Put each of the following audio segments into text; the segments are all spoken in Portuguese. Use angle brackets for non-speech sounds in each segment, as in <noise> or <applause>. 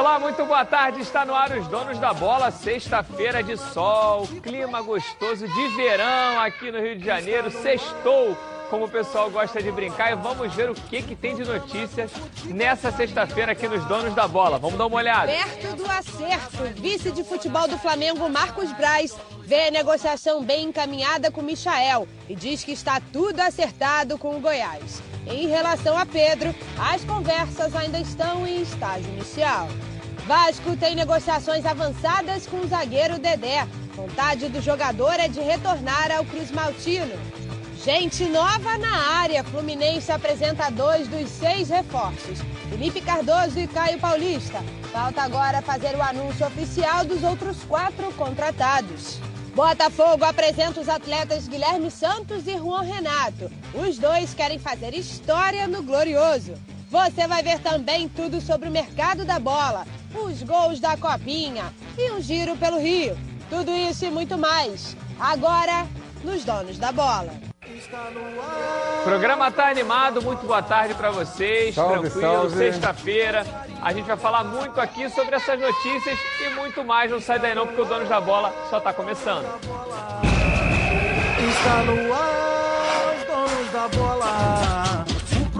Olá, muito boa tarde. Está no ar os donos da bola. Sexta-feira de sol, clima gostoso de verão aqui no Rio de Janeiro. Sextou, como o pessoal gosta de brincar. E vamos ver o que, que tem de notícias nessa sexta-feira aqui nos donos da bola. Vamos dar uma olhada. Perto do acerto, vice de futebol do Flamengo, Marcos Braz, vê a negociação bem encaminhada com Michael e diz que está tudo acertado com o Goiás. Em relação a Pedro, as conversas ainda estão em estágio inicial. Vasco tem negociações avançadas com o zagueiro Dedé. Vontade do jogador é de retornar ao Cruz Maltino. Gente nova na área. Fluminense apresenta dois dos seis reforços. Felipe Cardoso e Caio Paulista. Falta agora fazer o anúncio oficial dos outros quatro contratados. Botafogo apresenta os atletas Guilherme Santos e Juan Renato. Os dois querem fazer história no Glorioso. Você vai ver também tudo sobre o mercado da bola, os gols da Copinha e um giro pelo Rio. Tudo isso e muito mais. Agora, nos Donos da Bola. O programa tá animado, muito boa tarde para vocês. Salve, Tranquilo, sexta-feira. A gente vai falar muito aqui sobre essas notícias e muito mais. Não sai daí não, porque o Donos da Bola só tá começando. Está no ar, os donos da bola.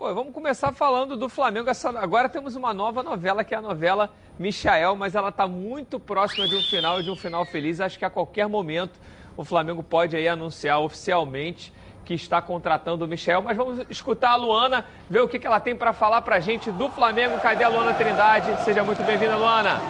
Pô, vamos começar falando do Flamengo. Essa- agora temos uma nova novela, que é a novela Michael, mas ela está muito próxima de um final de um final feliz. Acho que a qualquer momento o Flamengo pode aí anunciar oficialmente que está contratando o Michel. Mas vamos escutar a Luana, ver o que, que ela tem para falar para a gente do Flamengo. Cadê a Luana Trindade? Seja muito bem-vinda, Luana.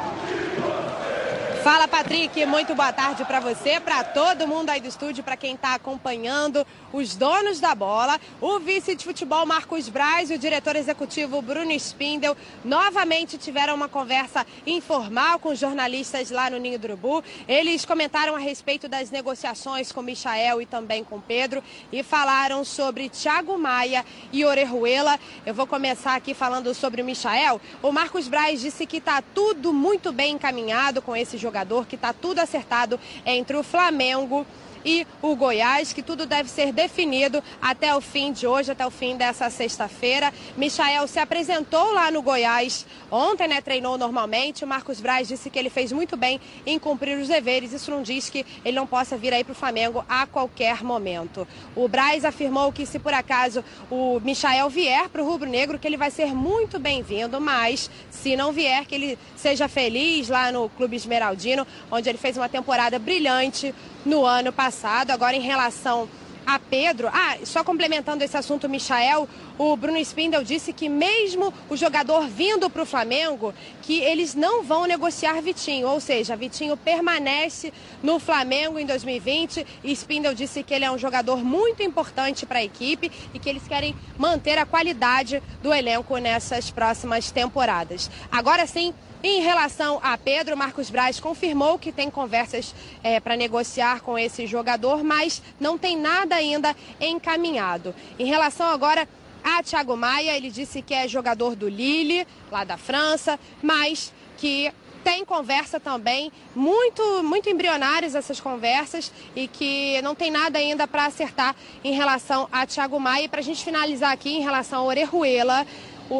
Fala, Patrick. Muito boa tarde para você, para todo mundo aí do estúdio, para quem está acompanhando os donos da bola. O vice de futebol Marcos Braz e o diretor executivo Bruno Spindel novamente tiveram uma conversa informal com os jornalistas lá no Ninho do Urubu. Eles comentaram a respeito das negociações com Michael e também com Pedro e falaram sobre Thiago Maia e Orejuela. Eu vou começar aqui falando sobre o Michael. O Marcos Braz disse que está tudo muito bem encaminhado com esse jogador, que está tudo acertado entre o Flamengo e o Goiás, que tudo deve ser definido até o fim de hoje, até o fim dessa sexta-feira. Michael se apresentou lá no Goiás ontem, né? Treinou normalmente. O Marcos Braz disse que ele fez muito bem em cumprir os deveres. Isso não diz que ele não possa vir aí para o Flamengo a qualquer momento. O Braz afirmou que se por acaso o Michael vier para o Rubro Negro, que ele vai ser muito bem-vindo, mas se não vier, que ele seja feliz lá no Clube Esmeraldino, onde ele fez uma temporada brilhante no ano passado. Agora, em relação a Pedro, ah, só complementando esse assunto, Michael, o Bruno Spindel disse que mesmo o jogador vindo para o Flamengo, que eles não vão negociar Vitinho, ou seja, Vitinho permanece no Flamengo em 2020 e Spindel disse que ele é um jogador muito importante para a equipe e que eles querem manter a qualidade do elenco nessas próximas temporadas. Agora sim, em relação a Pedro, Marcos Braz confirmou que tem conversas para negociar com esse jogador, mas não tem nada ainda encaminhado. Em relação agora a Thiago Maia, ele disse que é jogador do Lille, lá da França, mas que tem conversa também, muito, muito embrionárias essas conversas e que não tem nada ainda para acertar em relação a Thiago Maia. E para a gente finalizar aqui em relação ao Orejuela,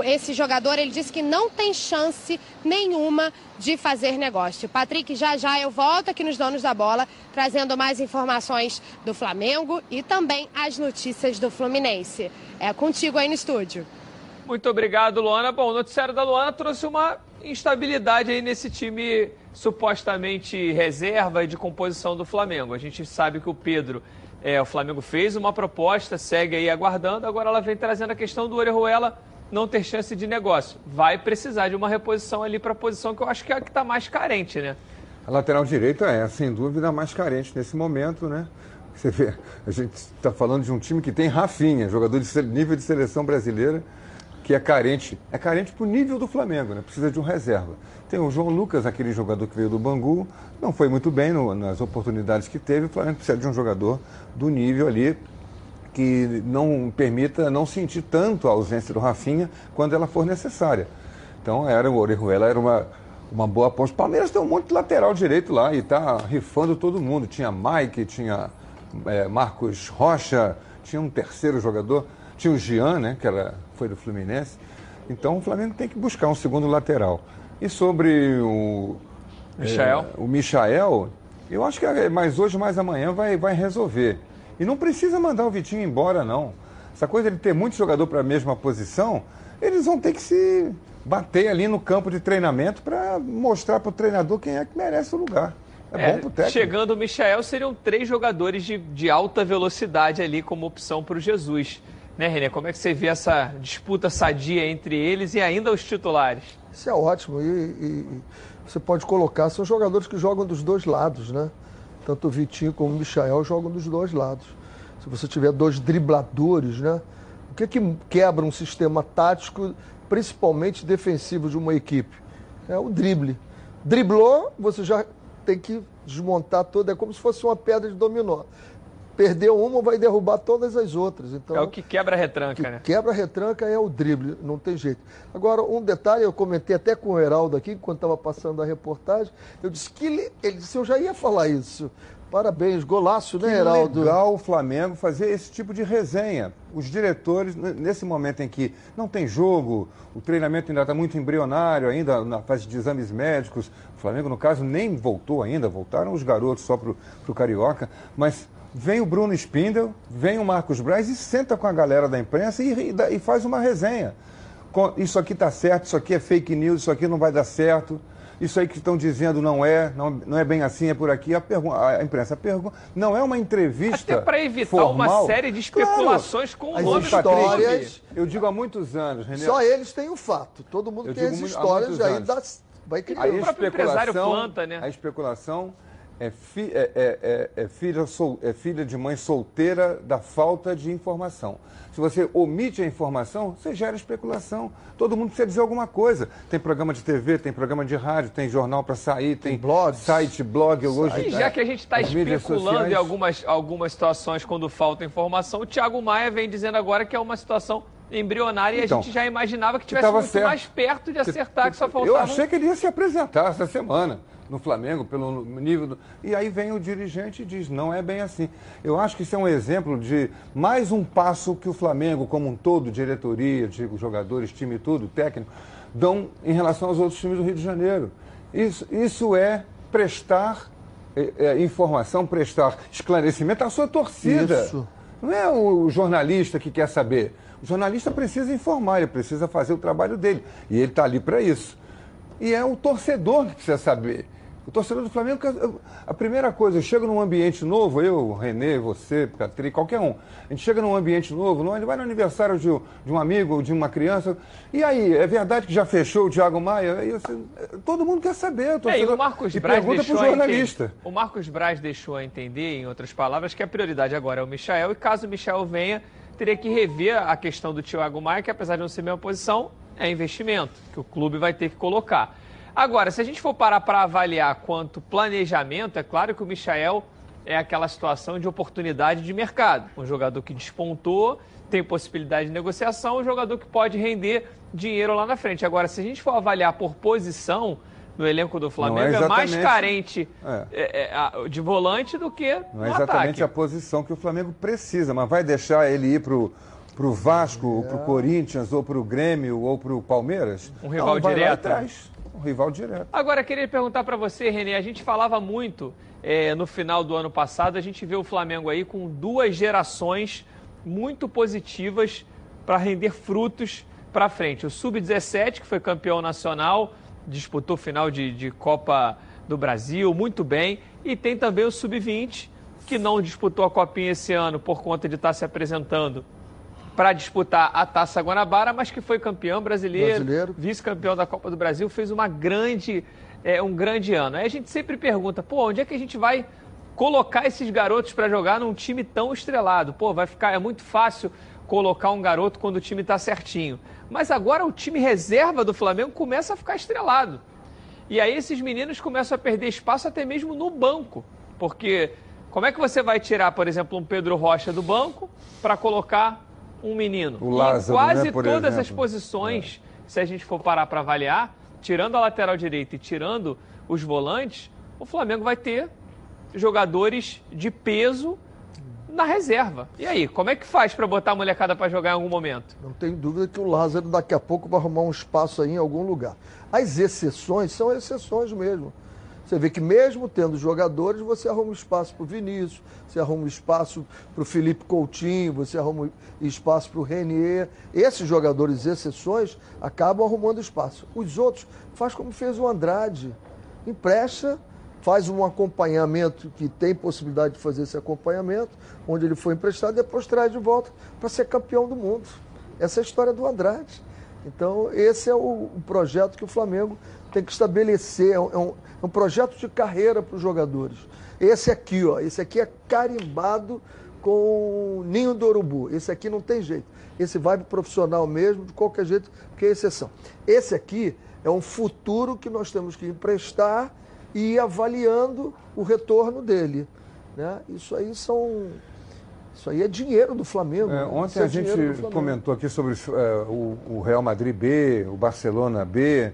esse jogador ele disse que não tem chance nenhuma de fazer negócio. Patrick, já já eu volto aqui nos Donos da Bola, trazendo mais informações do Flamengo e também as notícias do Fluminense. É contigo aí no estúdio. Muito obrigado, Luana. Bom, o noticiário da Luana trouxe uma instabilidade aí nesse time supostamente reserva e de composição do Flamengo. A gente sabe que o Pedro, é, o Flamengo fez uma proposta, segue aí aguardando, agora ela vem trazendo a questão do Orejuela não ter chance de negócio. Vai precisar de uma reposição ali para a posição que eu acho que é a que está mais carente, né? A lateral direita é, sem dúvida, a mais carente nesse momento, né? Você vê, a gente está falando de um time que tem Rafinha, jogador de nível de seleção brasileira, que é carente, é carente para o nível do Flamengo, né? precisa de um reserva. Tem o João Lucas, aquele jogador que veio do Bangu, não foi muito bem no, nas oportunidades que teve, o Flamengo precisa de um jogador do nível ali que não permita não sentir tanto a ausência do Rafinha quando ela for necessária. Então era o Orejuela era uma, uma boa aposta. O Palmeiras tem um monte de lateral direito lá e está rifando todo mundo. Tinha Mike, tinha é, Marcos Rocha, tinha um terceiro jogador, tinha o Jean, né, que era, foi do Fluminense. Então o Flamengo tem que buscar um segundo lateral. E sobre o Michael, é, o Michael, eu acho que é mais hoje, mais amanhã vai, vai resolver. E não precisa mandar o Vitinho embora, não. Essa coisa de ter muito jogador para a mesma posição, eles vão ter que se bater ali no campo de treinamento para mostrar para o treinador quem é que merece o lugar. É, é bom pro técnico. Chegando o Michael, seriam três jogadores de, de alta velocidade ali como opção para o Jesus. Né, René? Como é que você vê essa disputa sadia entre eles e ainda os titulares? Isso é ótimo. E, e você pode colocar, são jogadores que jogam dos dois lados, né? Tanto o Vitinho como o Michael jogam dos dois lados. Se você tiver dois dribladores, né? O que, que quebra um sistema tático, principalmente defensivo de uma equipe? É o drible. Driblou, você já tem que desmontar toda, é como se fosse uma pedra de dominó. Perdeu uma, vai derrubar todas as outras. Então, é o que quebra a retranca, que né? Quebra a retranca é o drible, não tem jeito. Agora, um detalhe, eu comentei até com o Heraldo aqui, enquanto estava passando a reportagem, eu disse que ele, ele disse, eu já ia falar isso. Parabéns, golaço, né, Heraldo? legal o Flamengo fazer esse tipo de resenha. Os diretores, nesse momento em que não tem jogo, o treinamento ainda está muito embrionário, ainda na fase de exames médicos, o Flamengo, no caso, nem voltou ainda, voltaram os garotos só para o Carioca, mas vem o Bruno Spindel, vem o Marcos Braz e senta com a galera da imprensa e, e, e faz uma resenha. Isso aqui está certo, isso aqui é fake news, isso aqui não vai dar certo, isso aí que estão dizendo não é, não, não é bem assim, é por aqui. A, a imprensa pergunta. Não é uma entrevista. Até para evitar formal. uma série de especulações claro, com o nome histórias, Eu digo há muitos anos, René. Só eles têm o fato. Todo mundo tem as histórias aí das. Vai criar. o próprio empresário planta, né? A especulação é, fi, é, é, é, filha sol, é filha de mãe solteira da falta de informação. Se você omite a informação, você gera especulação. Todo mundo precisa dizer alguma coisa. Tem programa de TV, tem programa de rádio, tem jornal para sair, tem, tem blog, site, blog. Hoje, e já que a gente está especulando em algumas, algumas situações quando falta informação, o Thiago Maia vem dizendo agora que é uma situação embrionária então, e a gente já imaginava que tivesse muito certo. mais perto de acertar que, que só faltava. Eu achei que ele ia se apresentar essa semana no Flamengo, pelo nível. Do... E aí vem o dirigente e diz: não é bem assim. Eu acho que isso é um exemplo de mais um passo que o Flamengo, como um todo, diretoria, digo, jogadores, time tudo, técnico, dão em relação aos outros times do Rio de Janeiro. Isso, isso é prestar é, é, informação, prestar esclarecimento à sua torcida. Isso. Não é o jornalista que quer saber. O jornalista precisa informar, ele precisa fazer o trabalho dele. E ele está ali para isso. E é o torcedor que precisa saber. O torcedor do Flamengo, a primeira coisa, eu chego num ambiente novo, eu, Renê, você, qualquer um. A gente chega num ambiente novo, ele vai no aniversário de, de um amigo ou de uma criança. E aí, é verdade que já fechou o Thiago Maia? E você, todo mundo quer saber. O torcedor, é, e o Marcos Braz pergunta para o jornalista. O Marcos Braz deixou a entender, em outras palavras, que a prioridade agora é o Michael. E caso o Michael venha, teria que rever a questão do Thiago Maia, que apesar de não ser a mesma posição, é investimento que o clube vai ter que colocar. Agora, se a gente for parar para avaliar quanto planejamento, é claro que o Michael é aquela situação de oportunidade de mercado. Um jogador que despontou, tem possibilidade de negociação, um jogador que pode render dinheiro lá na frente. Agora, se a gente for avaliar por posição no elenco do Flamengo, é, é, mais carente é. É, é de volante do que Não é exatamente ataque. a posição que o Flamengo precisa, mas vai deixar ele ir para o Vasco, ou para o Corinthians, ou para o Grêmio, ou para o Palmeiras? Um rival Não, direto. Um rival direto. Agora, queria perguntar para você, Renê, a gente falava muito é, no final do ano passado, a gente vê o Flamengo aí com duas gerações muito positivas para render frutos para frente. O Sub-17, que foi campeão nacional, disputou final de, de Copa do Brasil, muito bem. E tem também o Sub-20, que não disputou a Copinha esse ano por conta de estar tá se apresentando para disputar a Taça Guanabara, mas que foi campeão brasileiro, brasileiro. vice-campeão da Copa do Brasil, fez uma grande, é, um grande ano. Aí a gente sempre pergunta, pô, onde é que a gente vai colocar esses garotos para jogar num time tão estrelado? Pô, vai ficar, é muito fácil colocar um garoto quando o time está certinho. Mas agora o time reserva do Flamengo começa a ficar estrelado. E aí esses meninos começam a perder espaço até mesmo no banco. Porque como é que você vai tirar, por exemplo, um Pedro Rocha do banco para colocar um menino? O Lázaro, em quase né, todas exemplo. as posições, se a gente for parar para avaliar, tirando a lateral direita e tirando os volantes, o Flamengo vai ter jogadores de peso na reserva. E aí, como é que faz para botar a molecada para jogar em algum momento? Não tem dúvida que o Lázaro daqui a pouco vai arrumar um espaço aí em algum lugar. As exceções são exceções mesmo. Você vê que mesmo tendo jogadores, você arruma espaço para o Vinícius, você arruma espaço para o Felipe Coutinho, você arruma espaço para o Renier. Esses jogadores exceções acabam arrumando espaço. Os outros faz como fez o Andrade. Empresta, faz um acompanhamento que tem possibilidade de fazer esse acompanhamento, onde ele foi emprestado, e depois traz de volta para ser campeão do mundo. Essa é a história do Andrade. Então, esse é o, o projeto que o Flamengo tem que estabelecer. É um, é um, é um projeto de carreira para os jogadores. Esse aqui, ó, esse aqui é carimbado com ninho do urubu. Esse aqui não tem jeito. Esse vai para profissional mesmo, de qualquer jeito, porque é exceção. Esse aqui é um futuro que nós temos que emprestar e ir avaliando o retorno dele. Né? Isso aí são. Isso aí é dinheiro do Flamengo. É, né? ontem é a gente comentou aqui sobre é, o, o Real Madrid B, o Barcelona B,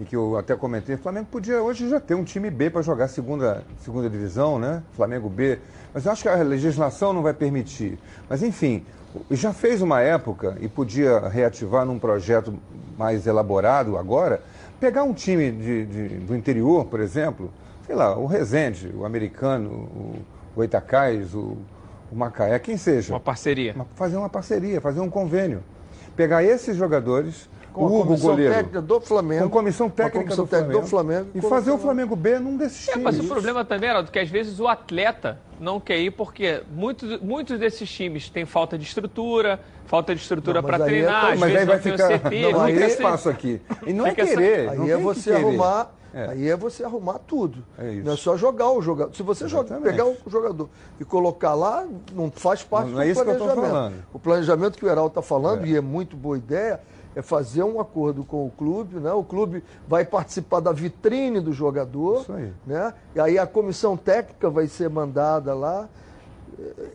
e que eu até comentei, o Flamengo podia hoje já ter um time B para jogar segunda, segunda divisão, né? Flamengo B. Mas eu acho que a legislação não vai permitir. Mas enfim, já fez uma época e podia reativar num projeto mais elaborado agora, pegar um time de, de- do interior, por exemplo, sei lá, o Resende, o americano, o, o Itacais, o, o Macaé, quem seja. Uma parceria. Fazer uma parceria, fazer um convênio. Pegar esses jogadores, Com o a Hugo comissão goleiro, técnica do Flamengo. com comissão técnica, comissão do, técnica Flamengo, do Flamengo. e fazer o. Flamengo B num desses É, mas times. o problema também, Heraldo, que às vezes o atleta não quer ir porque muitos, muitos desses times têm falta de estrutura, falta de estrutura Não, para é treinar, tão- às mas vezes aí vai não tem ficar. CT, não, aí é espaço aqui. <laughs> E não é querer. Aí não é você arrumar. É. Aí é você arrumar tudo. É isso. Não é só jogar o jogador. Se você joga- pegar o jogador e colocar lá, não faz parte Não do é isso que eu tô planejamento. falando. O planejamento que o Heraldo está falando, É. e é muito boa ideia, é fazer um acordo com o clube, né? O clube vai participar da vitrine do jogador, Isso aí. né? E aí a comissão técnica vai ser mandada lá.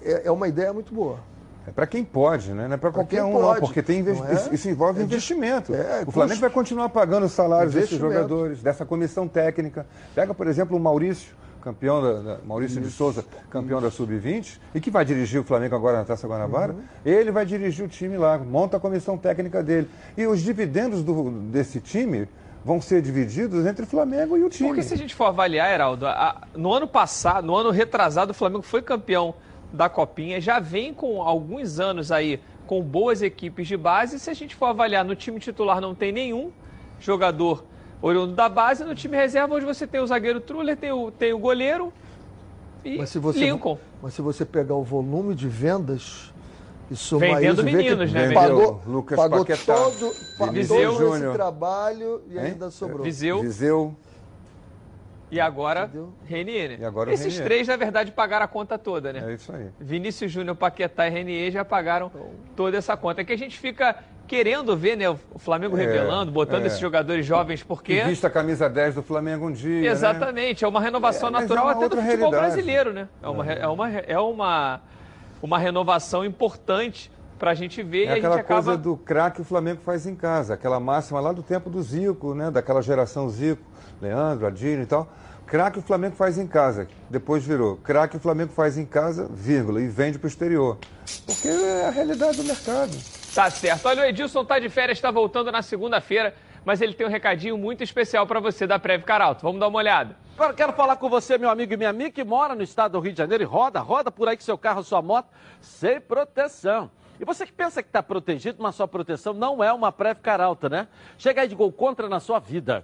É, é uma ideia muito boa. É para quem pode, né? Não é para qualquer um, pode. não, porque tem investi- Não é? isso, isso envolve É de- investimento. é, o Flamengo custo. vai continuar pagando os salários desses jogadores, dessa comissão técnica. Pega, por exemplo, o Maurício, campeão da, da- Maurício de Souza, campeão da Sub-20, e que vai dirigir o Flamengo agora na Taça Guanabara. Uhum. Ele vai dirigir o time lá, monta a comissão técnica dele. E os dividendos do- desse time vão ser divididos entre o Flamengo e o time. Porque se a gente for avaliar, Heraldo, a- no ano passado, no ano retrasado, o Flamengo foi campeão da Copinha, já vem com alguns anos aí com boas equipes de base. Se a gente for avaliar, no time titular não tem nenhum jogador oriundo da base, no time reserva, onde você tem o zagueiro Truller, tem o, tem o goleiro e Mas se você, Lincoln. mas se você pegar o volume de vendas e somar Vendendo isso, meninos, né? pagou, Lucas pagou Paquetá, todo, Viseu todo esse trabalho e Hein? ainda sobrou. Viseu Viseu. e agora? Renier. né? E agora Esses Renier. três, na verdade, pagaram a conta toda, né? É isso aí. Vinícius Júnior, Paquetá e Renier já pagaram toda essa conta. É que a gente fica querendo ver né, o Flamengo É, revelando, botando é. esses jogadores jovens, Que porque... vista a camisa 10 do Flamengo um dia. né? Exatamente, é uma renovação É, natural é até do futebol realidade. brasileiro, né? É uma, é uma, é uma, uma renovação importante pra gente ver É e a gente aquela acaba... coisa do craque que o Flamengo faz em casa, aquela máxima lá do tempo do Zico, né? Daquela geração Zico, Leandro, Adílio e tal. Craque o Flamengo faz em casa, depois virou. Craque o Flamengo faz em casa, vírgula, e vende para o exterior. Porque é a realidade do mercado. Tá certo. Olha, o Edilson tá de férias, está voltando na segunda-feira, mas ele tem um recadinho muito especial pra você da Prev Caralto. Vamos dar uma olhada. Agora quero falar com você, meu amigo e minha amiga, que mora no estado do Rio de Janeiro e roda, roda por aí com seu carro, sua moto, sem proteção. E você que pensa que está protegido, mas sua proteção não é uma Prev Caralto, né? Chega aí de gol contra na sua vida.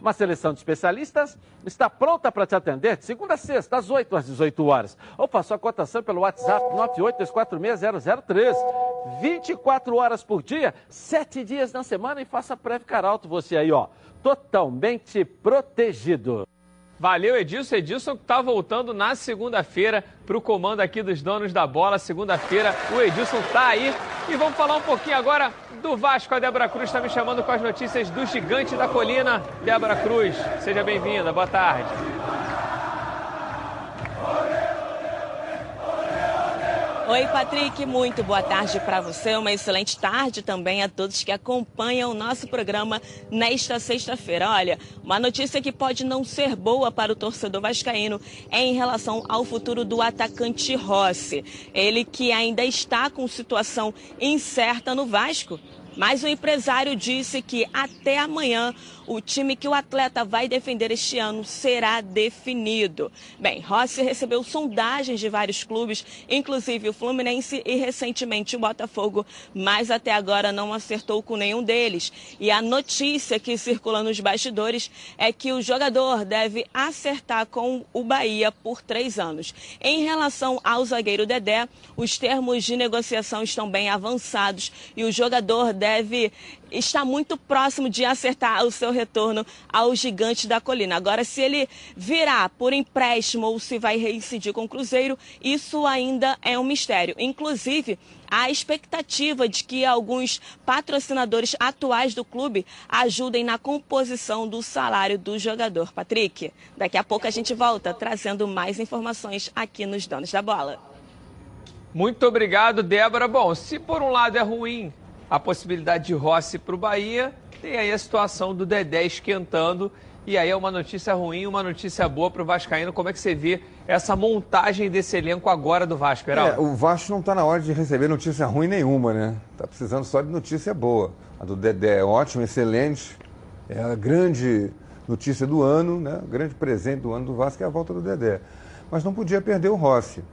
Uma seleção de especialistas está pronta para te atender de segunda a sexta, às 8 às 18 horas. Ou faça a cotação pelo WhatsApp 982460013. 24 horas por dia, 7 dias na semana e faça Preve Caralto você aí, ó. Totalmente protegido. Valeu, Edilson. Edilson está voltando na segunda-feira para o comando aqui dos donos da bola. Segunda-feira, o Edilson está aí. E vamos falar um pouquinho agora do Vasco. A Débora Cruz está me chamando com as notícias do Gigante da Colina. Débora Cruz, seja bem-vinda. Boa tarde. Oi, Patrick, muito boa tarde para você. Uma excelente tarde também a todos que acompanham o nosso programa nesta sexta-feira. Olha, uma notícia que pode não ser boa para o torcedor vascaíno é em relação ao futuro do atacante Rossi. Ele que ainda está com situação incerta no Vasco. Mas o empresário disse que até amanhã o time que o atleta vai defender este ano será definido. Bem, Rossi recebeu sondagens de vários clubes, inclusive o Fluminense e recentemente o Botafogo, mas até agora não acertou com nenhum deles. E a notícia que circula nos bastidores é que o jogador deve acertar com o Bahia por três anos. Em relação ao zagueiro Dedé, os termos de negociação estão bem avançados e o jogador deve estar muito próximo de acertar o seu retorno ao gigante da colina. Agora, se ele virá por empréstimo ou se vai reincidir com o Cruzeiro, isso ainda é um mistério. Inclusive, há expectativa de que alguns patrocinadores atuais do clube ajudem na composição do salário do jogador. Patrick, daqui a pouco a gente volta trazendo mais informações aqui nos Donos da Bola. Muito obrigado, Débora. Bom, se por um lado é ruim a possibilidade de Rossi para o Bahia, tem aí a situação do Dedé esquentando. E aí é uma notícia ruim, uma notícia boa para o Vascaíno. Como é que você vê essa montagem desse elenco agora do Vasco, Heraldo? É, o Vasco não está na hora de receber notícia ruim nenhuma, né? Está precisando só de notícia boa. A do Dedé é ótima, excelente. É a grande notícia do ano, né? O grande presente do ano do Vasco é a volta do Dedé. Mas não podia perder o Rossi.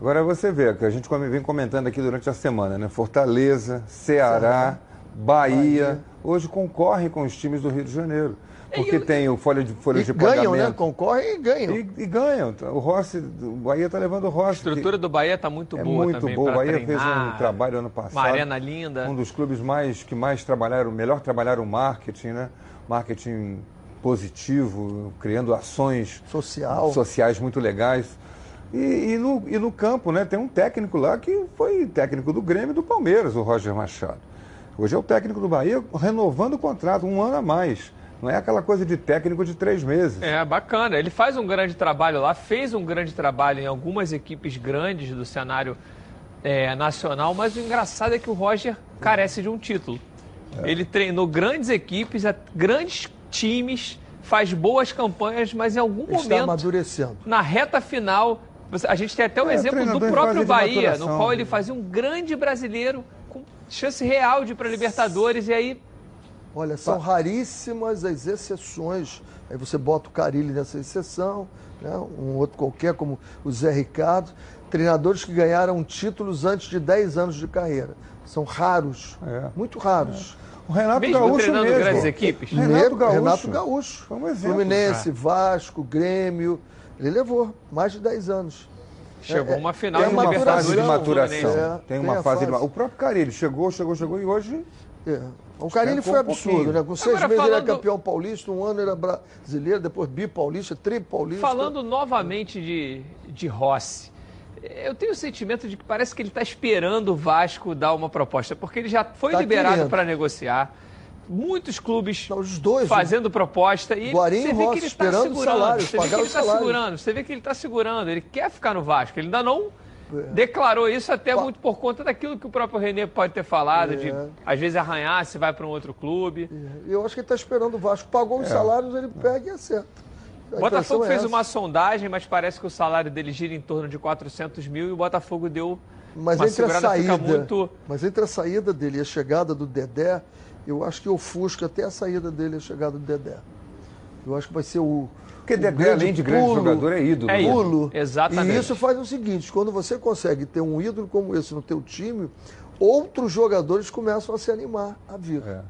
Agora você vê, que a gente vem comentando aqui durante a semana, né? Fortaleza, Ceará, Bahia, Bahia, hoje concorrem com os times do Rio de Janeiro. Porque eu... tem o folha de, folha e de ganham, pagamento. né? Concorrem e ganham. E, e, ganham. O Rossi, o Bahia está levando o Rossi. A estrutura do Bahia está muito é boa muito também boa. O Bahia treinar, fez um trabalho ano passado. Uma arena linda. Um dos clubes mais que mais trabalharam, melhor trabalharam o marketing, né? Marketing positivo, criando ações Social. sociais muito legais. E, e, no, e no campo, né? Tem um técnico lá que foi técnico do Grêmio e do Palmeiras, o Roger Machado. Hoje é o técnico do Bahia renovando o contrato, um ano a mais. Não é aquela coisa de técnico de três meses. É, bacana. Ele faz um grande trabalho lá, fez um grande trabalho em algumas equipes grandes do cenário é, nacional, mas o engraçado é que o Roger carece de um título. É. Ele treinou grandes equipes, grandes times, faz boas campanhas, mas em algum Está momento, amadurecendo. na reta final, a gente tem até o É, exemplo do próprio Bahia, no qual ele fazia um grande brasileiro com chance real de ir para Libertadores e aí Olha, são raríssimas as exceções. Aí você bota o Carilli nessa exceção, né? um outro qualquer, como o Zé Ricardo. Treinadores que ganharam títulos antes de 10 anos de carreira. São raros, É. muito raros. O Renato Mesmo Gaúcho treinando mesmo. grandes equipes? Renato Gaúcho. Renato Gaúcho. Foi um exemplo. Fluminense, Vasco, Grêmio. Ele levou mais de 10 anos. chegou É, uma final Tem de uma Libertadores fase de maturação. É, tem tem uma fase de fase. ma- O próprio Carilli chegou, chegou, chegou e hoje É. O Esquentou foi um absurdo, pouquinho. né? Com seis Agora, meses ele falando- era campeão paulista, um ano era brasileiro, depois bipaulista, tripaulista. Falando novamente de, de Rossi, eu tenho o sentimento de que parece que ele está esperando o Vasco dar uma proposta, porque ele já foi Tá liberado para negociar. Muitos clubes Não, dois, fazendo proposta e Guarim você vê Rossi que ele está segurando. salários, você vê que ele está segurando. Você vê que ele está segurando. Ele quer ficar no Vasco. Ele ainda não declarou isso até Pa- muito por conta daquilo que o próprio Renê pode ter falado, de É. às vezes arranhar se vai para um outro clube. Eu acho que ele está esperando o Vasco. Pagou os salários, ele pega e acerta. A O Botafogo é fez uma sondagem, mas parece que o salário dele gira em torno de 400 mil e o Botafogo deu Mas uma entre a segurada, saída, fica muito... mas entre a saída dele e a chegada do Dedé, eu acho que ofusca até a saída dele e a chegada do Dedé. Eu acho que vai ser o. Porque o Dedé, grande além de grande pulo, jogador, é ídolo. É né? ídolo. Exatamente. E isso faz o seguinte: quando você consegue ter um ídolo como esse no teu time, outros jogadores começam a se animar a vir. É.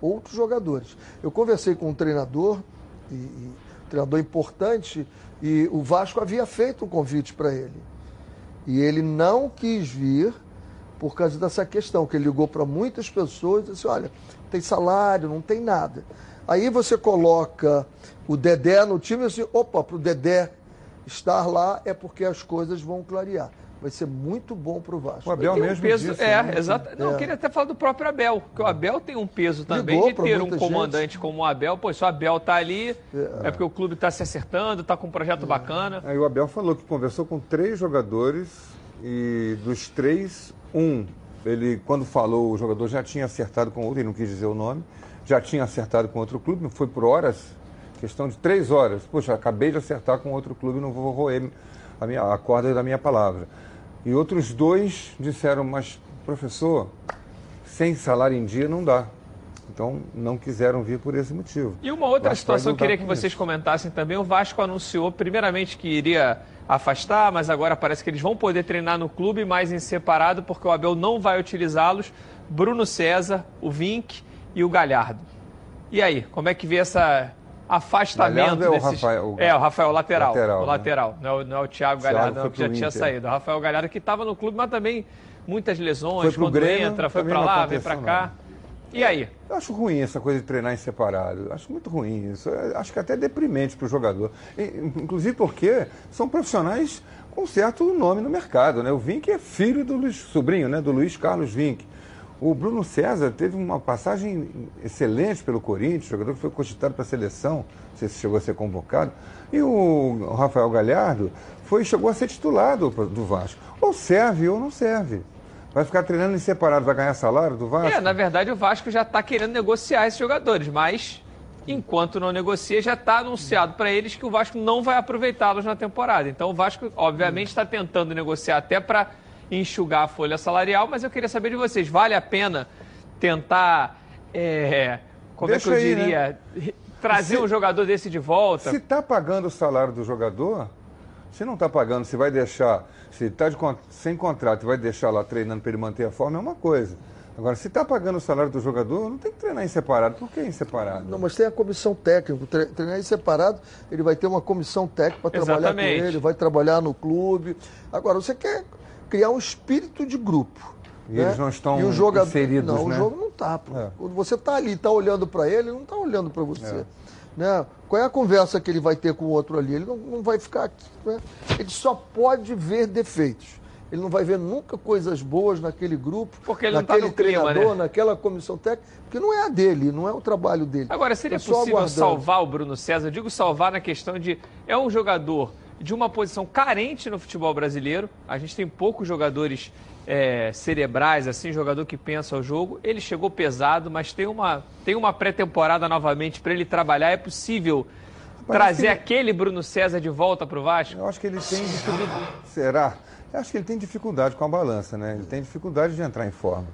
Outros jogadores. Eu conversei com um treinador, e, e, um treinador importante, e o Vasco havia feito um convite para ele. E ele não quis vir por causa dessa questão, que ele ligou para muitas pessoas e disse, olha, não tem salário, não tem nada. Aí você coloca o Dedé no time e assim, opa, para o Dedé estar lá é porque as coisas vão clarear. Vai ser muito bom para o Vasco. O Abel mesmo peso, disse, é, né? exato. Não, é. eu queria até falar do próprio Abel, porque o Abel tem um peso também Ligou de ter um comandante gente. como o Abel. Pô, se o Abel tá ali, é, é porque o clube está se acertando, está com um projeto é. bacana. Aí o Abel falou que conversou com três jogadores e dos três, um, ele quando falou, o jogador já tinha acertado com outro, ele não quis dizer o nome, já tinha acertado com outro clube, foi por horas, questão de três horas. Poxa, acabei de acertar com outro clube, não vou roer a, minha, a corda da minha palavra. E outros dois disseram, mas professor, sem salário em dia não dá. Então não quiseram vir por esse motivo. E uma outra situação que eu queria que vocês isso. comentassem também, o Vasco anunciou primeiramente que iria afastar, mas agora parece que eles vão poder treinar no clube, mais em separado, porque o Abel não vai utilizá-los. Bruno César, o Vink e o Galhardo. E aí, como é que vê essa afastamento Galhardo desses... é o Rafael. É, o Rafael lateral. lateral o né? lateral, não, é o, não é o Thiago Galhardo, não, que já tinha Inter. saído. O Rafael Galhardo que estava no clube, mas também muitas lesões, quando Grêmio, entra, foi para lá, vem para cá. E aí? Eu acho ruim essa coisa de treinar em separado. Acho muito ruim isso. Acho que até deprimente para o jogador. Inclusive porque são profissionais com certo nome no mercado. Né? O Vink é filho do Luiz, sobrinho né? do Luiz Carlos Vink. O Bruno César teve uma passagem excelente pelo Corinthians, jogador que foi cogitado para a seleção, não sei se chegou a ser convocado. E o Rafael Galhardo foi, chegou a ser titulado do Vasco. Ou serve ou não serve. Vai ficar treinando em separado, vai ganhar salário do Vasco? É, na verdade o Vasco já está querendo negociar esses jogadores, mas enquanto não negocia, já está anunciado para eles que o Vasco não vai aproveitá-los na temporada. Então o Vasco, obviamente, está tentando negociar até para enxugar a folha salarial, mas eu queria saber de vocês, vale a pena tentar, é, como Deixa é que eu aí, diria, né? trazer se, um jogador desse de volta? Se está pagando o salário do jogador, se não está pagando, se vai deixar, se está sem contrato e vai deixar lá treinando para ele manter a forma, é uma coisa. Agora, se está pagando o salário do jogador, não tem que treinar em separado. Por que em separado? Não, mas tem a comissão técnica. Treinar em separado, ele vai ter uma comissão técnica para trabalhar com ele, vai trabalhar no clube. Agora, você quer criar um espírito de grupo. E né? eles não estão e o jogador, inseridos, Não, né? o jogo não está. É. Quando você está ali, está olhando para ele, ele não está olhando para você. É. Né? Qual é a conversa que ele vai ter com o outro ali? Ele não, não vai ficar aqui. Né? Ele só pode ver defeitos. Ele não vai ver nunca coisas boas naquele grupo, porque ele naquele tá no treinador, clima, né? naquela comissão técnica, porque não é a dele, não é o trabalho dele. Agora, seria é possível aguardando. salvar o Bruno César? Eu digo salvar na questão de é um jogador de uma posição carente no futebol brasileiro. A gente tem poucos jogadores é, cerebrais, assim, jogador que pensa o jogo. Ele chegou pesado, mas tem uma, tem uma pré-temporada novamente para ele trabalhar. É possível Parece trazer ele... aquele Bruno César de volta para o Vasco? Eu acho que ele tem dificuldade. Será? Eu acho que ele tem dificuldade com a balança, né? Ele tem dificuldade de entrar em forma.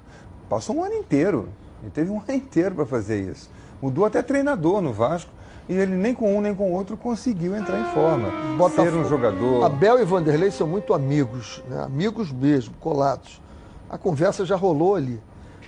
Passou um ano inteiro. Ele teve um ano <laughs> inteiro para fazer isso. Mudou até treinador no Vasco e ele nem com um nem com o outro conseguiu entrar em forma, Botafogo, ser um jogador. Abel e Vanderlei são muito amigos, né? amigos mesmo, colados. A conversa já rolou ali.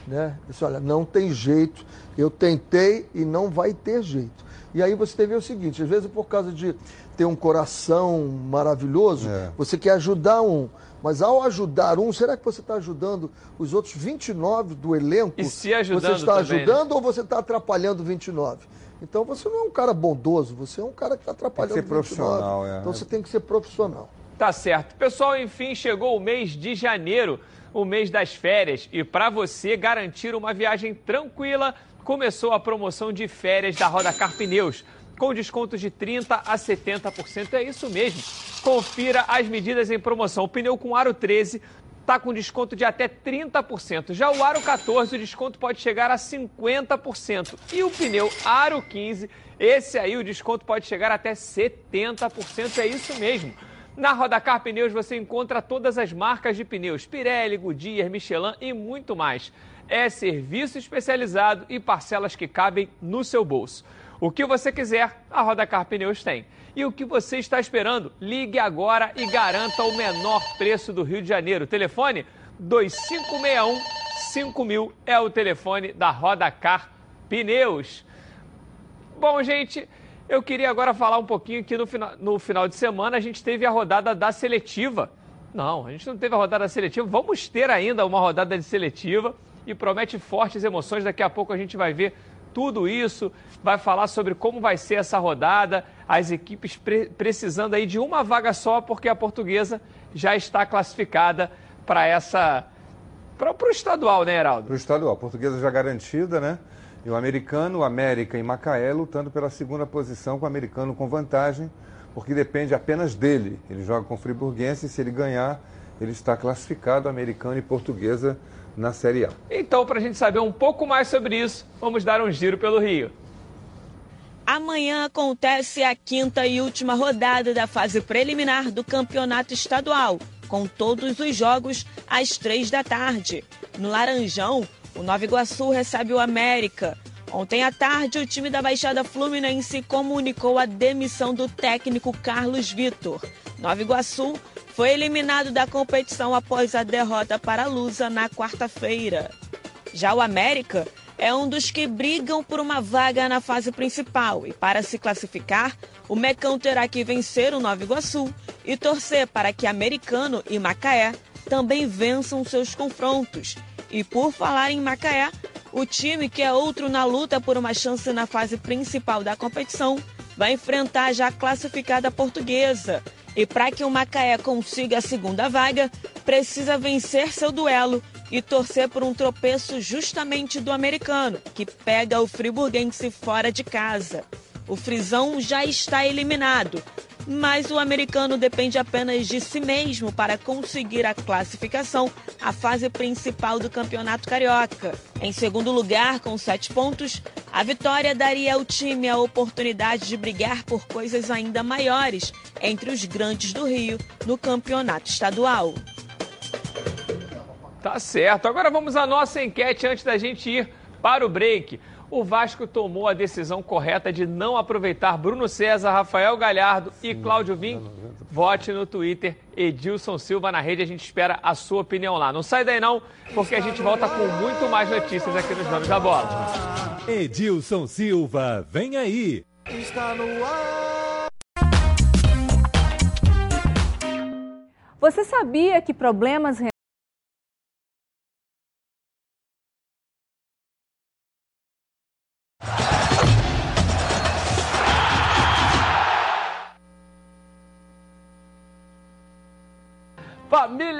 Né? Disse, olha, não tem jeito, eu tentei e não vai ter jeito. E aí você teve o seguinte, às vezes por causa de ter um coração maravilhoso, é. você quer ajudar um. Mas ao ajudar um, será que você está ajudando os outros 29 do elenco? E se ajudando Você está também, né? ajudando né? ou você está atrapalhando 29? Então você não é um cara bondoso, você é um cara que está atrapalhando. Tem que ser profissional, é. Então você tem que ser profissional. Tá certo. Pessoal, enfim, chegou o mês de janeiro, o mês das férias. E para você garantir uma viagem tranquila, começou a promoção de férias da Roda Car Pneus. Com descontos de 30% a 70%. É isso mesmo. Confira as medidas em promoção. O pneu com aro 13 está com desconto de até 30%. Já o Aro 14, o desconto pode chegar a 50%. E o pneu Aro 15, esse aí o desconto pode chegar até 70%. É isso mesmo. Na Rodacar Pneus você encontra todas as marcas de pneus: Pirelli, Goodyear, Michelin e muito mais. É serviço especializado e parcelas que cabem no seu bolso. O que você quiser, a Rodacar Pneus tem. E o que você está esperando? Ligue agora e garanta o menor preço do Rio de Janeiro. Telefone 2561 5000 é o telefone da Rodacar pneus. Bom, gente, eu queria agora falar um pouquinho que no final, no final de semana a gente teve a rodada da seletiva. Não, a gente não teve a rodada seletiva. Vamos ter ainda uma rodada de seletiva e promete fortes emoções. Daqui a pouco a gente vai ver tudo isso, vai falar sobre como vai ser essa rodada, as equipes pre precisando aí de uma vaga só, porque a portuguesa já está classificada para essa. para o estadual, né, Heraldo? Para o estadual. A portuguesa já garantida, né? E o americano, o América e Macaé lutando pela segunda posição, com o americano com vantagem, porque depende apenas dele. Ele joga com o Friburguense e se ele ganhar, ele está classificado, americano e portuguesa na Série A. Então, para a gente saber um pouco mais sobre isso, vamos dar um giro pelo Rio. Amanhã acontece a quinta e última rodada da fase preliminar do campeonato estadual, com todos os jogos às três da tarde. No Laranjão, o Nova Iguaçu recebe o América. Ontem à tarde, o time da Baixada Fluminense comunicou a demissão do técnico Carlos Vitor. Nova Iguaçu foi eliminado da competição após a derrota para a Lusa na quarta-feira. Já o América é um dos que brigam por uma vaga na fase principal e para se classificar, o Mecão terá que vencer o Nova Iguaçu e torcer para que Americano e Macaé também vençam seus confrontos. E por falar em Macaé, o time que é outro na luta por uma chance na fase principal da competição vai enfrentar a já classificada portuguesa. E para que o Macaé consiga a segunda vaga, precisa vencer seu duelo e torcer por um tropeço justamente do americano, que pega o friburguense fora de casa. O Frisão já está eliminado, mas o americano depende apenas de si mesmo para conseguir a classificação à fase principal do Campeonato Carioca. Em segundo lugar, com sete pontos, a vitória daria ao time a oportunidade de brigar por coisas ainda maiores entre os grandes do Rio no campeonato estadual. Tá certo. Agora vamos à nossa enquete antes da gente ir para o break. O Vasco tomou a decisão correta de não aproveitar Bruno César, Rafael Galhardo Sim, e Cláudio Vim. Vote no Twitter Edilson Silva na rede. A gente espera a sua opinião lá. Não sai daí não, porque a gente volta com muito mais notícias aqui nos Donos da Bola. Edilson Silva, vem aí. Está no ar. Você sabia que problemas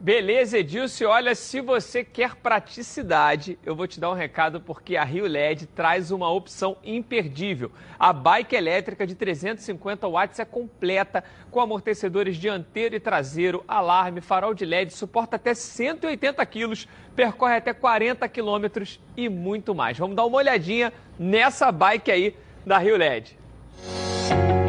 Beleza, Edilson. Olha, se você quer praticidade, eu vou te dar um recado porque a Rio LED traz uma opção imperdível. A bike elétrica de 350 watts é completa, com amortecedores dianteiro e traseiro, alarme, farol de LED, suporta até 180 quilos, percorre até 40 quilômetros e muito mais. Vamos dar uma olhadinha nessa bike aí da Rio LED. A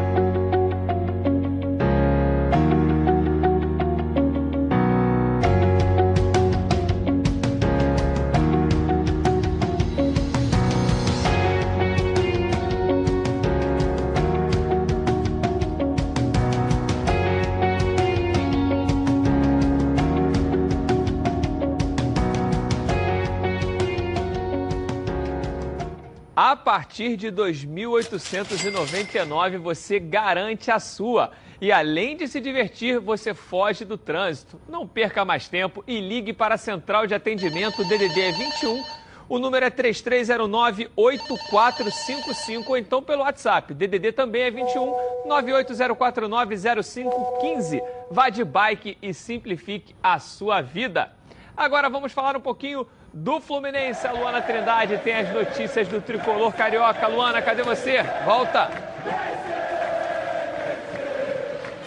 partir de 2.899 você garante a sua. E além de se divertir, você foge do trânsito. Não perca mais tempo e ligue para a central de atendimento DDD 21 O número é 3309-8455 ou então pelo WhatsApp. DDD também é 21 980490515. Vá de bike e simplifique a sua vida. Agora vamos falar um pouquinho do Fluminense. A Luana Trindade tem as notícias do tricolor carioca. Luana, cadê você? Volta!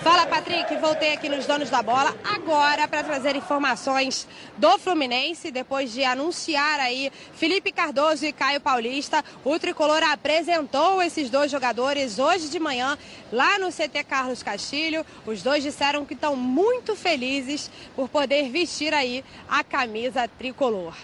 Fala, Patrick. Voltei aqui nos donos da bola agora para trazer informações do Fluminense. Depois de anunciar aí Felipe Cardoso e Caio Paulista, o tricolor apresentou esses dois jogadores hoje de manhã lá no CT Carlos Castilho. Os dois disseram que estão muito felizes por poder vestir aí a camisa tricolor.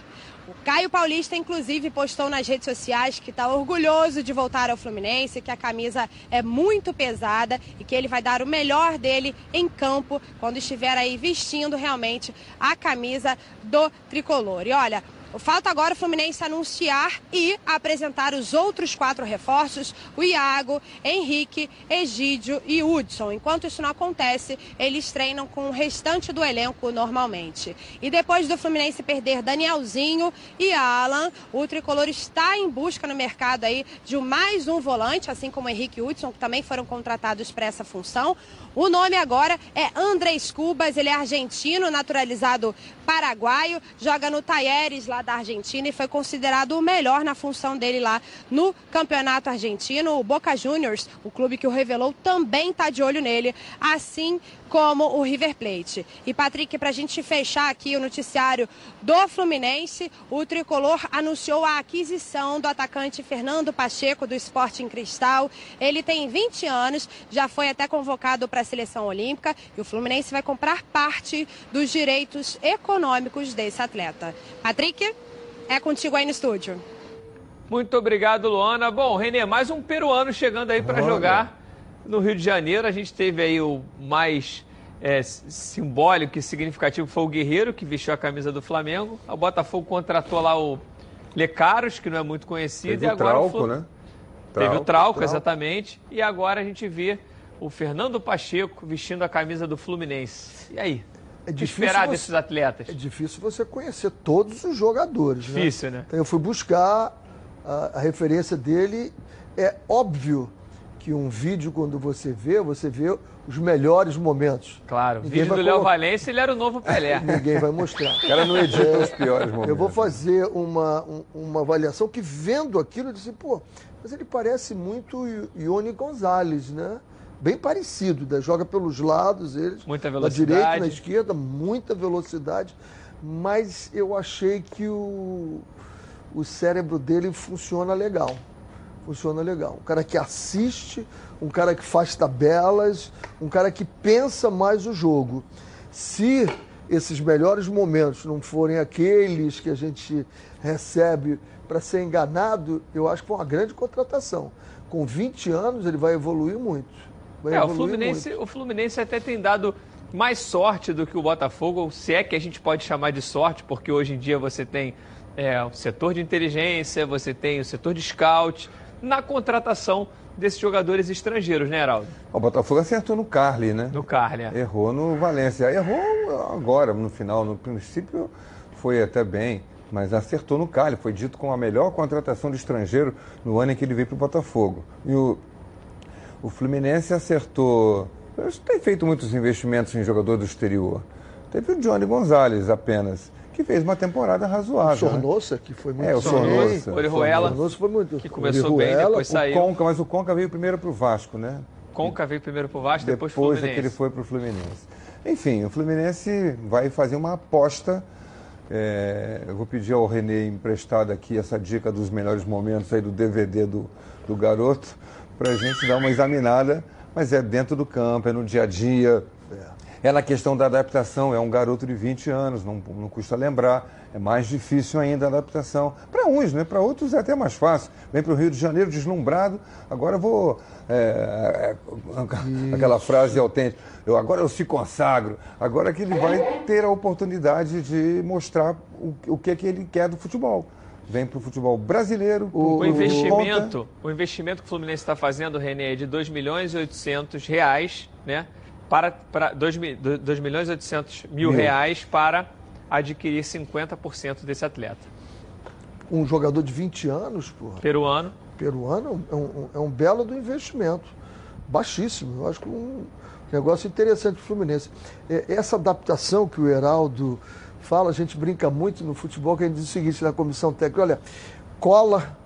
O Caio Paulista, inclusive, postou nas redes sociais que está orgulhoso de voltar ao Fluminense, que a camisa é muito pesada e que ele vai dar o melhor dele em campo quando estiver aí vestindo realmente a camisa do tricolor. E olha, Falta agora o Fluminense anunciar e apresentar os outros quatro reforços: o Iago, Henrique, Egídio e Hudson. Enquanto isso não acontece, eles treinam com o restante do elenco normalmente. E depois do Fluminense perder Danielzinho e Alan, o tricolor está em busca no mercado aí de mais um volante, assim como Henrique e Hudson, que também foram contratados para essa função. O nome agora é Andrés Cubas, ele é argentino, naturalizado paraguaio, joga no Talheres lá da Argentina e foi considerado o melhor na função dele lá no campeonato argentino. O Boca Juniors, o clube que o revelou, também está de olho nele, assim como o River Plate. E Patrick, para a gente fechar aqui o noticiário do Fluminense, o tricolor anunciou a aquisição do atacante Fernando Pacheco do Sporting Cristal. Ele tem 20 anos, já foi até convocado para a seleção olímpica e o Fluminense vai comprar parte dos direitos econômicos desse atleta. Patrick, é contigo aí no estúdio. Muito obrigado, Luana. Bom, Renê, mais um peruano chegando aí para jogar no Rio de Janeiro, a gente teve aí o mais é, simbólico e significativo foi o Guerreiro, que vestiu a camisa do Flamengo. O Botafogo contratou lá o Lecaros, que não é muito conhecido. Teve e agora o Trauco, Flu... né? Teve Trauco, o Trauco, Trauco. exatamente. E agora a gente vê o Fernando Pacheco vestindo a camisa do Fluminense. E aí? É O que difícil esperar você- desses atletas? É difícil você conhecer todos os jogadores. né? Difícil, né? Então eu fui buscar a, a referência dele. É óbvio que um vídeo, quando você vê, você vê os melhores momentos. Claro, Ninguém vídeo do Léo Valência, ele era o novo Pelé. <laughs> Ninguém vai mostrar. O cara não edita os piores momentos. Eu vou fazer uma, um- uma avaliação que, vendo aquilo, eu disse, pô, mas ele parece muito Ione Gonzalez, né? Bem parecido, né? joga pelos lados, eles. Muita Na velocidade. direita, na esquerda, muita velocidade. Mas eu achei que o, o cérebro dele funciona legal. Funciona legal. Um cara que assiste, um cara que faz tabelas, um cara que pensa mais o jogo. Se esses melhores momentos não forem aqueles que a gente recebe para ser enganado, eu acho que foi uma grande contratação. Com 20 anos, ele vai evoluir muito. Vai É, o evoluir Fluminense, muito. o Fluminense até tem dado mais sorte do que o Botafogo, se é que a gente pode chamar de sorte, porque hoje em dia você tem é, o setor de inteligência, você tem o setor de scout, na contratação desses jogadores estrangeiros, né, Heraldo? O Botafogo acertou no Carly, né? No Carly. é. Errou no Valência. Errou agora, no final. No princípio foi até bem, mas acertou no Carly. Foi dito como a melhor contratação de estrangeiro no ano em que ele veio para o Botafogo. E o, o Fluminense acertou. Tem feito muitos investimentos em jogador do exterior. Teve o Johnny Gonzalez apenas, que fez uma temporada O razoável. né? Sornosa, que foi muito É, o bem. Sornosa. Orihuela, Sornosa foi muito que começou bem, Orihuela, depois O saiu. Conca, mas o Conca veio primeiro para o Vasco, né? Conca veio primeiro pro Vasco, depois, depois Fluminense. é que ele foi para o Fluminense. Enfim, o Fluminense vai fazer uma aposta. é, eu vou pedir ao Renê emprestado aqui essa dica dos melhores momentos aí do DVD do, do garoto, para a gente dar uma examinada, mas é dentro do campo, é no dia a dia. É na questão da adaptação, é um garoto de 20 anos, não, não custa lembrar, é mais difícil ainda a adaptação. Para uns, né? para outros é até mais fácil. Vem para o Rio de Janeiro deslumbrado, agora eu vou. é, é, <laughs> aquela frase autêntica, eu, agora eu se consagro, agora que ele vai ter a oportunidade de mostrar o, o que é que ele quer do futebol. Vem para o futebol brasileiro, O pro- investimento, o investimento que o Fluminense está fazendo, René, é de 2 milhões e 800 reais, né? Para, para 2, mi- do- 2 milhões e 800 mil Mil. reais para adquirir 50% desse atleta. um jogador de 20 anos, porra. Peruano. Peruano é um, é um belo do investimento. Baixíssimo. Eu acho que um negócio interessante para o Fluminense. É, essa adaptação que o Heraldo fala, a gente brinca muito no futebol, que a gente diz o seguinte na comissão técnica, olha, cola,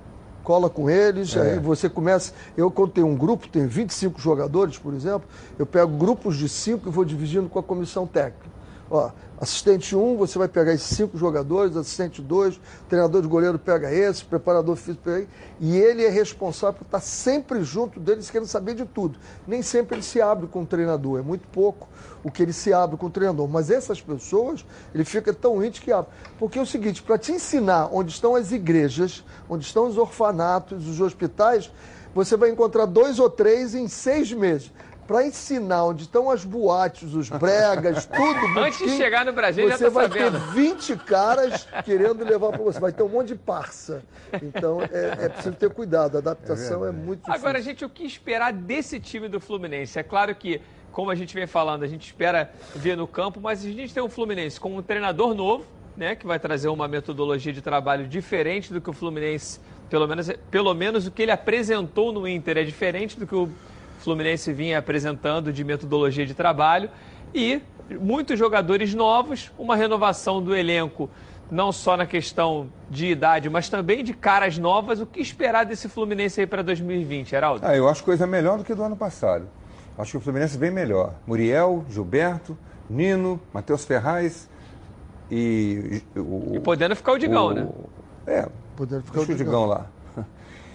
cola com eles, É. aí você começa. Eu, quando tenho um grupo, tenho 25 jogadores, por exemplo, eu pego grupos de cinco e vou dividindo com a comissão técnica. Ó, assistente 1, um, você vai pegar esses cinco jogadores, assistente 2, treinador de goleiro pega esse, preparador físico pega esse, e ele é responsável por estar sempre junto deles, querendo saber de tudo. Nem sempre ele se abre com o treinador, é muito pouco o que ele se abre com o treinador. Mas essas pessoas, ele fica tão íntimo que abre. Porque é o seguinte, para te ensinar onde estão as igrejas, onde estão os orfanatos, os hospitais, você vai encontrar dois ou três em seis meses. Para ensinar onde estão as boates, os bregas, <laughs> tudo. Antes de chegar no Brasil, já você tá vai sabendo. ter 20 caras <laughs> querendo levar para você. Vai ter um monte de parça. Então é, é preciso ter cuidado. A adaptação é, muito difícil. Agora, gente, o que esperar desse time do Fluminense? É claro que, como a gente vem falando, a gente espera ver no campo, mas a gente tem um Fluminense com um treinador novo, né, que vai trazer uma metodologia de trabalho diferente do que o Fluminense, pelo menos, pelo menos o que ele apresentou no Inter é diferente do que o Fluminense vinha apresentando de metodologia de trabalho e muitos jogadores novos, uma renovação do elenco, não só na questão de idade, mas também de caras novas. O que esperar desse Fluminense aí para 2020, Heraldo? Ah, eu acho coisa melhor do que do ano passado. Acho que o Fluminense vem melhor. Muriel, Gilberto, Nino, Matheus Ferraz e. O, E podendo ficar o Digão, né? É, Podendo ficar deixa o o Digão lá. <laughs>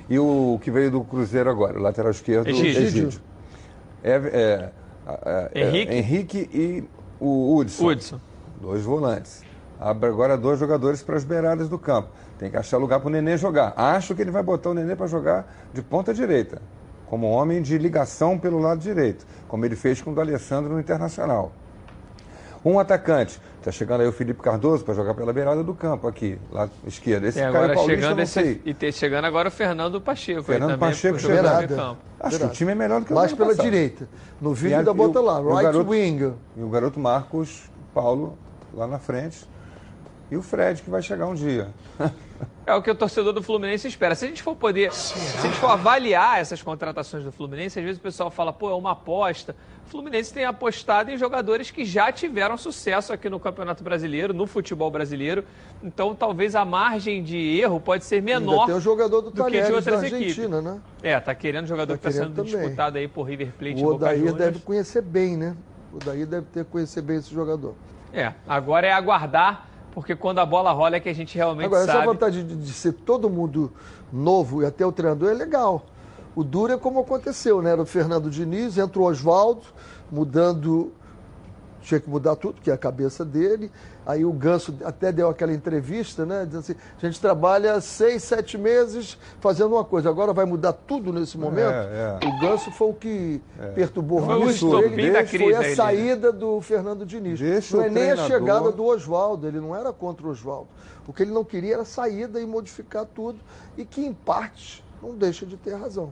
E o que veio do Cruzeiro agora, o lateral esquerdo, Egídio. É, é, é, é, Henrique. Henrique e o Hudson. Hudson. Dois volantes. Abre agora dois jogadores para as beiradas do campo. Tem que achar lugar para o Nenê jogar. Acho que ele vai botar o Nenê para jogar de ponta direita, como homem de ligação pelo lado direito, como ele fez com o do Alessandro no Internacional. Um atacante. Está chegando aí o Felipe Cardoso para jogar pela beirada do campo aqui, lado esquerdo. Esse E cara agora paulista chegando não esse, sei. e ter, chegando agora o Fernando Pacheco. aí Fernando também, Pacheco chegando. Acho que o time é melhor do que o Mais pela passado. direita. No E vídeo a- ainda bota e lá, e right garoto- wing. E o garoto Marcos Paulo lá na frente. E o Fred que vai chegar um dia. <laughs> É o que o torcedor do Fluminense espera. Se a gente for poder, se a gente for avaliar essas contratações do Fluminense, às vezes o pessoal fala, pô, é uma aposta. O Fluminense tem apostado em jogadores que já tiveram sucesso aqui no Campeonato Brasileiro, no futebol brasileiro. Então, talvez a margem de erro pode ser menor tem o jogador do do que de Talheres da outras Argentina, equipes. né? É, tá querendo jogador Tá que está sendo também. disputado aí por River Plate e O Odair deve conhecer bem, né? O Odair deve ter conhecer bem esse jogador. É, agora é aguardar, porque quando a bola rola é que a gente realmente Agora, essa sabe. vantagem de, de ser todo mundo novo e até o treinador é legal. O duro é como aconteceu, né? Era o Fernando Diniz, entra o Oswaldo, mudando. Tinha que mudar tudo, que é a cabeça dele. Aí o Ganso até deu aquela entrevista, né? Dizendo assim: a gente trabalha seis, sete meses fazendo uma coisa, agora vai mudar tudo nesse momento. é. O Ganso foi o que perturbou Foi o ele. da Foi a né? saída do Fernando Diniz. Deixa não é nem a chegada do Oswaldo, ele não era contra o Oswaldo. O que ele não queria era saída e modificar tudo, e que, em parte, não deixa de ter razão.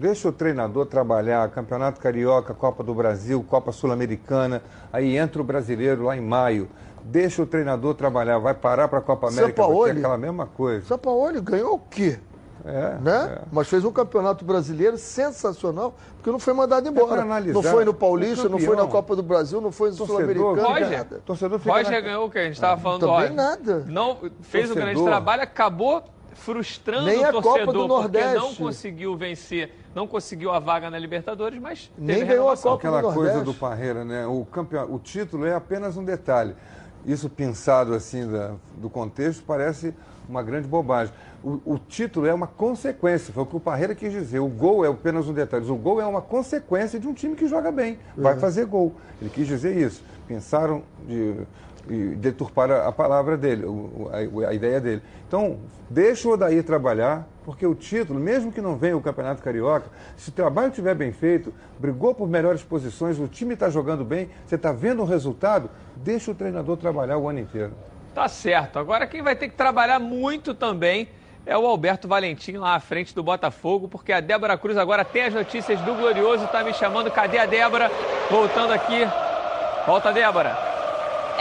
Deixa o treinador trabalhar, Campeonato Carioca, Copa do Brasil, Copa Sul-Americana, aí entra o brasileiro lá em maio. Deixa o treinador trabalhar, vai parar para a Copa América, vai Sampaoli. ter aquela mesma coisa. Sampaoli ganhou o quê? É, Né? é. Mas fez um campeonato brasileiro sensacional, porque não foi mandado embora. analisar Não foi no Paulista, não foi campeão. na Copa do Brasil, não foi no Torcedor, Sul-Americano, Roger. nada. Torcedor fica Roger na- ganhou o que a gente estava falando Também Roger. nada. Não fez um Torcedor. grande trabalho, acabou frustrando Nem o a Copa torcedor do porque não Nordeste. conseguiu vencer, não conseguiu a vaga na Libertadores, mas Nem ganhou a. Copa Aquela do coisa do Parreira, né? O, campeão, o título é apenas um detalhe. Isso pensado assim da- do contexto parece uma grande bobagem. O, o título é uma consequência, foi o que o Parreira quis dizer. O gol é apenas um detalhe. O gol é uma consequência de um time que joga bem, vai fazer gol. Ele quis dizer isso. Pensaram de, de deturpar a, a palavra dele, o- a, a ideia dele. Então, deixa o Odair trabalhar, porque o título, mesmo que não venha o Campeonato Carioca, se o trabalho estiver bem feito, brigou por melhores posições, o time está jogando bem, você está vendo o resultado, deixa o treinador trabalhar o ano inteiro. Tá certo. Agora quem vai ter que trabalhar muito também é o Alberto Valentim lá à frente do Botafogo, porque a Débora Cruz agora tem as notícias do Glorioso, tá me chamando. Cadê a Débora? Voltando aqui. Volta, Débora.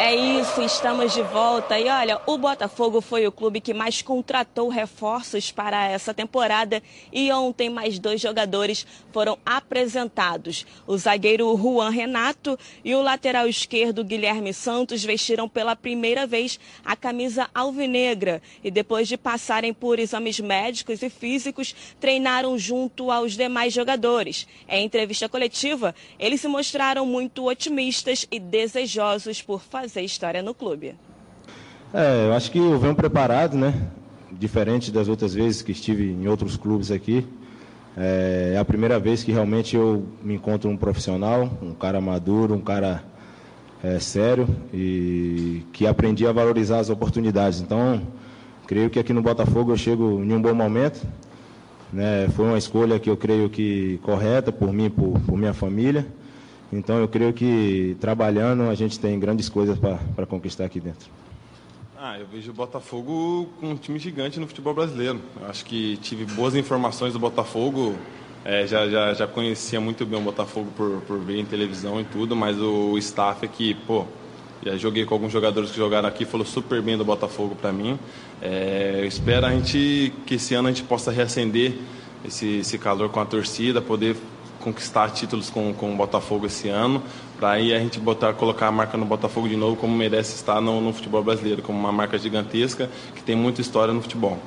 É isso, estamos de volta. E olha, o Botafogo foi o clube que mais contratou reforços para essa temporada e ontem mais dois jogadores foram apresentados. O zagueiro Juan Renato e o lateral esquerdo Guilherme Santos vestiram pela primeira vez a camisa alvinegra e depois de passarem por exames médicos e físicos, treinaram junto aos demais jogadores. Em entrevista coletiva, eles se mostraram muito otimistas e desejosos por fazer fazer história no clube. É, eu acho que eu venho preparado, né? Diferente das outras vezes que estive em outros clubes aqui. É, é a primeira vez que realmente eu me encontro um profissional, um cara maduro, um cara é, sério e que aprendi a valorizar as oportunidades. Então, creio que aqui no Botafogo eu chego em um bom momento. Né? Foi uma escolha que eu creio que correta por mim, por, por minha família. Então eu creio que trabalhando a gente tem grandes coisas para conquistar aqui dentro. Ah, eu vejo o Botafogo com um time gigante no futebol brasileiro. Eu acho que tive boas informações do Botafogo. É, já, já, já conhecia muito bem o Botafogo por, por ver em televisão e tudo, mas o staff aqui, pô, já joguei com alguns jogadores que jogaram aqui, falou super bem do Botafogo para mim. É, eu espero a gente, que esse ano a gente possa reacender esse, esse calor com a torcida, poder conquistar títulos com, com o Botafogo esse ano, para aí a gente botar, colocar a marca no Botafogo de novo como merece estar no, no futebol brasileiro, como uma marca gigantesca que tem muita história no futebol.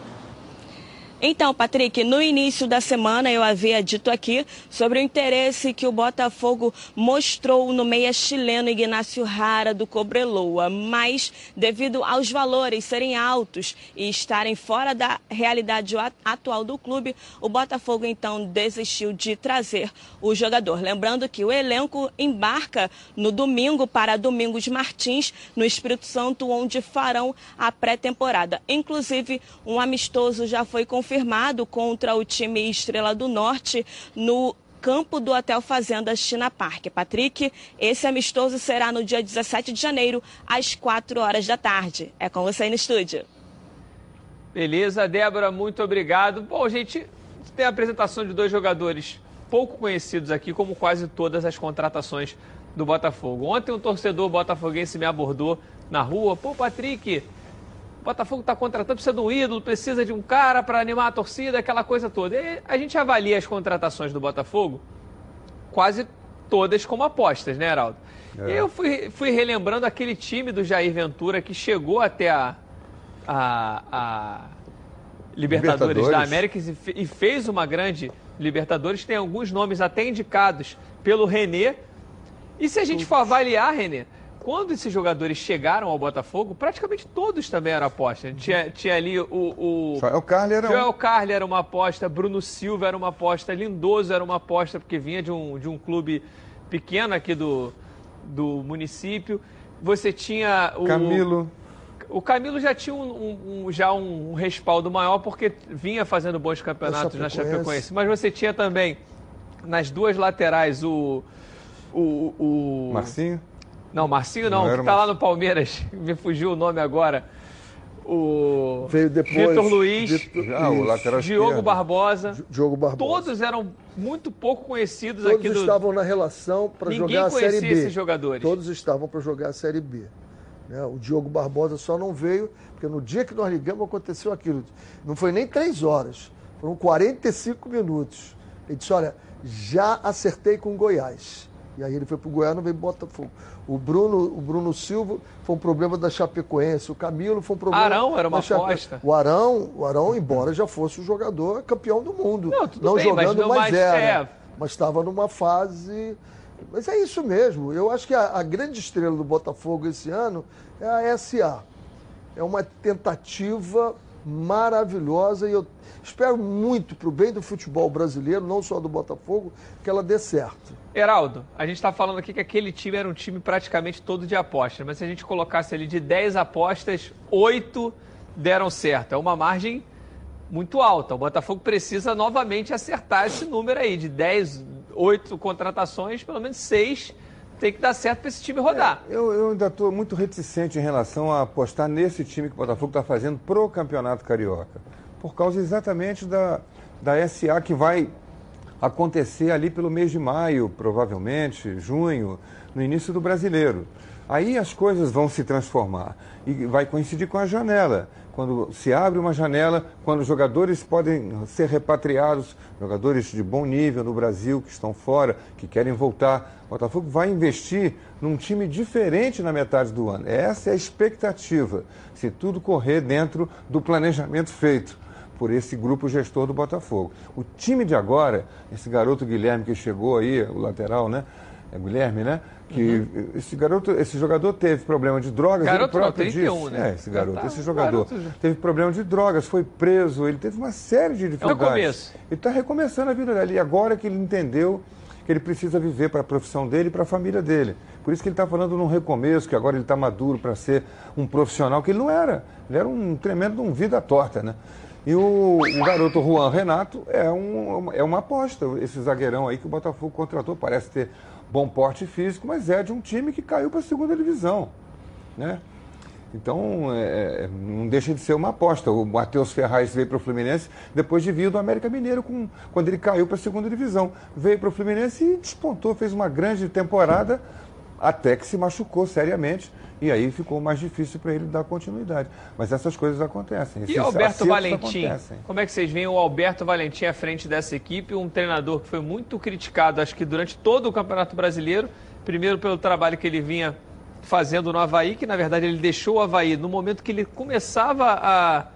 Então, Patrick, no início da semana eu havia dito aqui sobre o interesse que o Botafogo mostrou no meia chileno Ignacio Rara do Cobreloa, mas devido aos valores serem altos e estarem fora da realidade atual do clube, o Botafogo então desistiu de trazer o jogador. Lembrando que o elenco embarca no domingo para Domingos Martins, no Espírito Santo, onde farão a pré-temporada. Inclusive, um amistoso já foi confirmado confirmado contra o time Estrela do Norte no campo do Hotel Fazenda China Park. Patrick, esse amistoso será no dia 17 de janeiro, às 4 horas da tarde. É com você aí no estúdio. Beleza, Débora, muito obrigado. Bom, gente, tem a apresentação de dois jogadores pouco conhecidos aqui, como quase todas as contratações do Botafogo. Ontem um torcedor botafoguense me abordou na rua. Pô, Patrick, o Botafogo está contratando, precisa de um ídolo, precisa de um cara para animar a torcida, aquela coisa toda. E a gente avalia as contratações do Botafogo quase todas como apostas, né, Heraldo? É. Eu fui, fui relembrando aquele time do Jair Ventura que chegou até a, a, a Libertadores, Libertadores, da América e fez uma grande Libertadores. Tem alguns nomes até indicados pelo Renê. E se a gente for avaliar, Renê, quando esses jogadores chegaram ao Botafogo, praticamente todos também eram aposta. Tinha, tinha ali o, o. Joel Carli era Joel um... Carli era uma aposta, Bruno Silva era uma aposta, Lindoso era uma aposta, porque vinha de um, de um clube pequeno aqui do, do município. Você tinha o. Camilo. O Camilo já tinha um, um, já um respaldo maior porque vinha fazendo bons campeonatos na Chapecoense. Mas você tinha também nas duas laterais o. O, o Marcinho? Não, Marcinho não, não que tá lá no Palmeiras, <laughs> me fugiu o nome agora. O Veio depois. Vitor Luiz, Vitor, ah, o lateral Diogo. Barbosa. Diogo Barbosa. Todos eram muito pouco conhecidos Todos aqui do. Todos estavam na relação para jogar a Série B. esses jogadores. Todos estavam para jogar a Série B. Né? O Diogo Barbosa só não veio, porque no dia que nós ligamos aconteceu aquilo. Não foi nem três horas, foram 45 minutos. Ele disse: Olha, já acertei com o Goiás. E aí ele foi para o Goiás, não veio Botafogo. O Bruno, o Bruno Silva foi um problema da Chapecoense. O Camilo foi um problema. Arão era uma aposta. O Arão, o Arão, embora já fosse o jogador campeão do mundo. Não, não bem, jogando, mas, não mas era. É... Mas estava numa fase. Mas é isso mesmo. Eu acho que a, a grande estrela do Botafogo esse ano é a SA. É uma tentativa maravilhosa e eu espero muito para o bem do futebol brasileiro, não só do Botafogo, que ela dê certo. Heraldo, a gente está falando aqui que aquele time era um time praticamente todo de apostas, mas se a gente colocasse ali de 10 apostas, 8 deram certo. É uma margem muito alta. O Botafogo precisa novamente acertar esse número aí, de 10, 8 contratações, pelo menos 6 tem que dar certo para esse time rodar. É, eu, eu, ainda estou muito reticente em relação a apostar nesse time que o Botafogo está fazendo pro Campeonato Carioca. Por causa exatamente da, da SA que vai acontecer ali pelo mês de maio, provavelmente, junho, no início do brasileiro. Aí as coisas vão se transformar e vai coincidir com a janela. Quando se abre uma janela, quando jogadores podem ser repatriados, jogadores de bom nível no Brasil que estão fora, que querem voltar, o Botafogo vai investir num time diferente na metade do ano. Essa é a expectativa, se tudo correr dentro do planejamento feito por esse grupo gestor do Botafogo. O time de agora, esse garoto Guilherme que chegou aí, o lateral, né? É Guilherme, né? Que uhum. esse garoto, esse jogador teve problema de drogas. Garoto ele próprio não, 31, disse, né? É, esse garoto, tá, esse jogador garoto... teve problema de drogas, foi preso, ele teve uma série de dificuldades. É o começo. Ele está recomeçando a vida dele. E agora que ele entendeu que ele precisa viver para a profissão dele e para a família dele. Por isso que ele está falando num recomeço, que agora ele está maduro para ser um profissional, que ele não era. Ele era um tremendo um vida torta, né? E o, o, garoto Juan Renato é, um, é uma aposta, esse zagueirão aí que o Botafogo contratou, parece ter bom porte físico, mas é de um time que caiu para a segunda divisão. Né? Então, é, é, não deixa de ser uma aposta. O Matheus Ferraz veio para o Fluminense depois de vir do América Mineiro, com, quando ele caiu para a segunda divisão. Veio para o Fluminense e despontou, fez uma grande temporada, até que se machucou seriamente. E aí ficou mais difícil para ele dar continuidade. Mas essas coisas acontecem. E Alberto Valentim? Acontecem. Como é que vocês veem o Alberto Valentim à frente dessa equipe? Um treinador que foi muito criticado, acho que durante todo o Campeonato Brasileiro. Primeiro pelo trabalho que ele vinha fazendo no Havaí, que na verdade ele deixou o Havaí no momento que ele começava a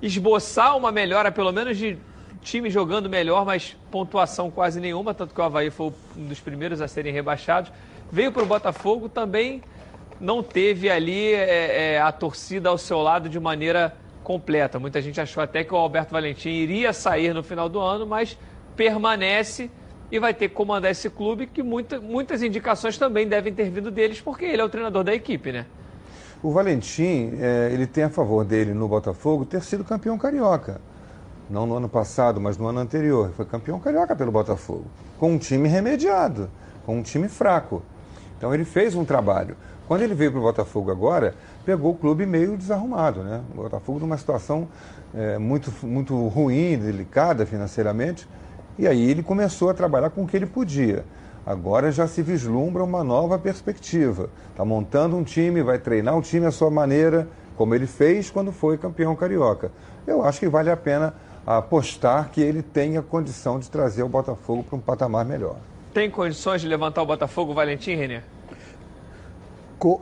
esboçar uma melhora, pelo menos de time jogando melhor, mas pontuação quase nenhuma, tanto que o Havaí foi um dos primeiros a serem rebaixados. Veio para o Botafogo também não teve ali é, é, a torcida ao seu lado de maneira completa. Muita gente achou até que o Alberto Valentim iria sair no final do ano, mas permanece e vai ter que comandar esse clube que muita, muitas indicações também devem ter vindo deles, porque ele é o treinador da equipe, né? O Valentim, é, ele tem a favor dele no Botafogo ter sido campeão carioca. Não no ano passado, mas no ano anterior. Foi campeão carioca pelo Botafogo. Com um time remediado, com um time fraco. Então ele fez um trabalho. Quando ele veio para o Botafogo agora, pegou o clube meio desarrumado, né? O Botafogo numa situação é, muito, muito ruim, delicada financeiramente. E aí ele começou a trabalhar com o que ele podia. Agora já se vislumbra uma nova perspectiva. Está montando um time, vai treinar o time à sua maneira, como ele fez quando foi campeão carioca. Eu acho que vale a pena apostar que ele tenha condição de trazer o Botafogo para um patamar melhor. Tem condições de levantar o Botafogo, Valentim, Renê?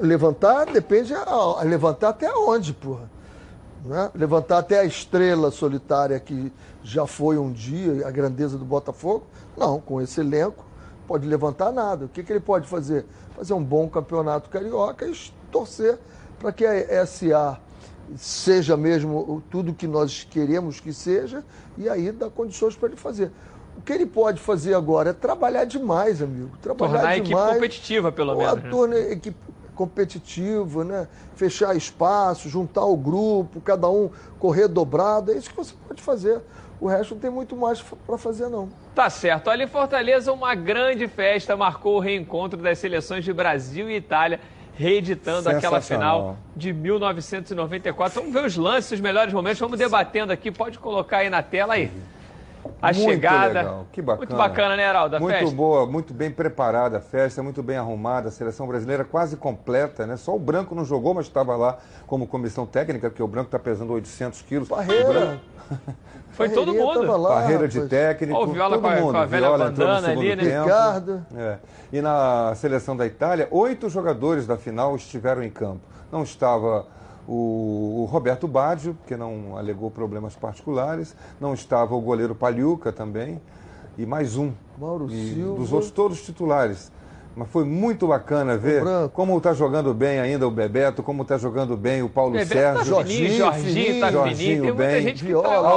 levantar depende a, levantar até onde, porra. Né? Levantar até a estrela solitária que já foi um dia a grandeza do Botafogo. Não, com esse elenco pode levantar nada. O que, que ele pode fazer? Fazer um bom campeonato carioca e torcer para que a SA seja mesmo tudo que nós queremos que seja e aí dá condições para ele fazer. O que ele pode fazer agora é trabalhar demais, amigo. Trabalhar Tornar demais. a equipe competitiva, pelo menos. Né? Torna a equipe competitivo, né? fechar espaço, juntar o grupo, cada um correr dobrado. É isso que você pode fazer. O resto não tem muito mais para fazer, não. Tá certo. Ali em Fortaleza, uma grande festa marcou o reencontro das seleções de Brasil e Itália, reeditando aquela final de 1994. Vamos ver os lances, os melhores momentos. Vamos debatendo aqui. Pode colocar aí na tela aí a muito chegada. Legal. Que bacana. Muito bacana, né, Heraldo? A muito festa? boa, muito bem preparada a festa, muito bem arrumada, a seleção brasileira quase completa, né? Só o Branco não jogou, mas estava lá como comissão técnica, porque o Branco está pesando 800 quilos. Barreira! <laughs> Foi todo mundo. Lá, Barreira de técnico, Ó, o Viola todo com a, mundo. Com a velha Viola bandana ali, né? Tempo. Ricardo. É. E na seleção da Itália, oito jogadores da final estiveram em campo. Não estava o, o Roberto Baggio, que não alegou problemas particulares, não estava o goleiro Paliuca também, e mais um. Mauro e Silva. Dos outros todos titulares. Mas foi muito bacana ver como está jogando bem ainda o Bebeto, como está jogando bem o Paulo Bebeto Sérgio. Tá Jorginho, Jorginho, tá Jorginho fininho. Tem muita bem. gente que tá... Aldair,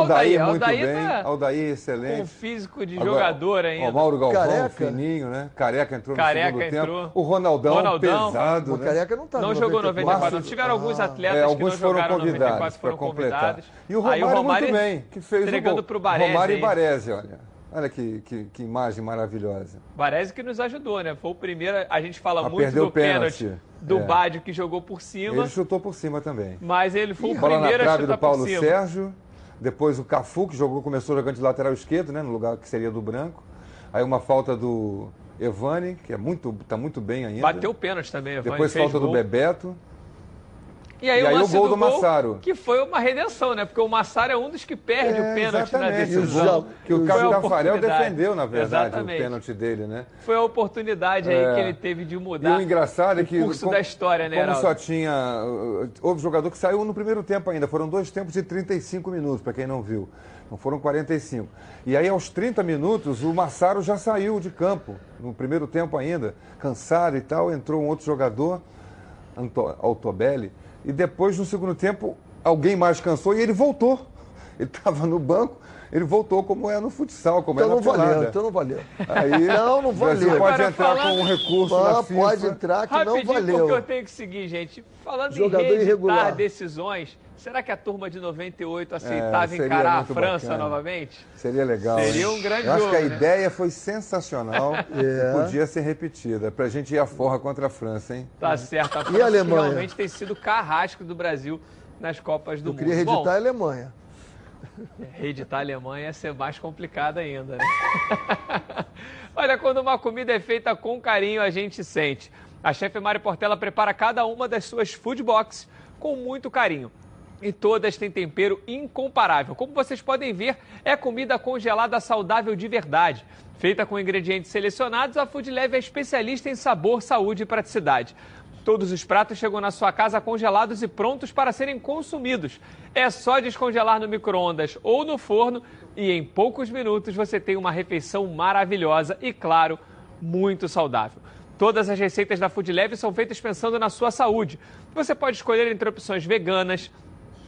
Aldair, muito Aldair bem. tá Aldair, excelente. com físico de Agora, jogador ainda. O Mauro Galvão, Careca. fininho, né? Careca entrou Careca no segundo entrou. tempo. O Ronaldão, Ronaldão. pesado, O né? Careca não tá Não no jogou 94, Março- não. Tiveram alguns Ah. atletas É, que alguns não foram jogaram convidados 94, para foram completar. convidados. E o Aí Romário, o Romário muito bem, que fez entregando o gol. pro Baresi, Romário e? Baresi, olha. Olha que, que, que imagem maravilhosa. Baresi que nos ajudou, né? Foi o primeiro. A gente fala A muito perder do pênalti. pênalti do É. Badio que jogou por cima, Ele chutou por cima também. mas ele foi o Bola na primeiro a trave chutar do Paulo por cima. Sérgio. Depois o Cafu, que jogou, começou jogando de lateral esquerdo, né? No lugar que seria do branco. Aí uma falta do Evani, que é muito, tá muito bem ainda. Bateu o pênalti também, Evani. Depois falta do gol. Bebeto. E aí, E aí o, gol do Massaro. Que foi uma redenção, né? Porque o Massaro é um dos que perde É, o pênalti na decisão. Que o Cabo Tafarel defendeu, na verdade, Exatamente. o pênalti dele, né? Foi a oportunidade aí É. que ele teve de E mudar o engraçado é que. o curso como- da história, né, Como só tinha. Houve jogador que saiu no primeiro tempo ainda. Foram dois tempos de 35 minutos, para quem não viu. Não foram 45. E aí, aos 30 minutos, o Massaro já saiu de campo. No primeiro tempo ainda. Cansado e tal. Entrou um outro jogador, Altobelli. E depois, no segundo tempo, alguém mais cansou e ele voltou. Ele estava no banco. Ele voltou como é no futsal, como Então é não na pelada. valeu, então não valeu. Aí, não, não valeu. pode Agora, entrar falando- com um recurso Ah, na FIFA. pode entrar que não Rapidinho, valeu. porque eu tenho que seguir, gente. Falando Jogador em reeditar irregular. decisões, será que a turma de 98 aceitava É, encarar a França bacana. novamente? Seria legal. Seria hein? um grande Eu acho jogo, que a né? ideia foi sensacional <laughs> É. e podia ser repetida. Pra gente ir à forra contra a França, hein? Tá certo. A E a França Alemanha? realmente tem sido carrasco do Brasil nas Copas do Eu Mundo. queria reeditar Bom, a Alemanha. Reeditar a Alemanha ia ser mais complicado ainda, né? <laughs> Olha, quando uma comida é feita com carinho, a gente sente. A chefe Mari Portela prepara cada uma das suas food box com muito carinho. E todas têm tempero incomparável. Como vocês podem ver, é comida congelada saudável de verdade. Feita com ingredientes selecionados, a Food Leve é especialista em sabor, saúde e praticidade. Todos os pratos chegam na sua casa congelados e prontos para serem consumidos. É só descongelar no micro-ondas ou no forno e em poucos minutos você tem uma refeição maravilhosa e, claro, muito saudável. Todas as receitas da Food Leve são feitas pensando na sua saúde. Você pode escolher entre opções veganas,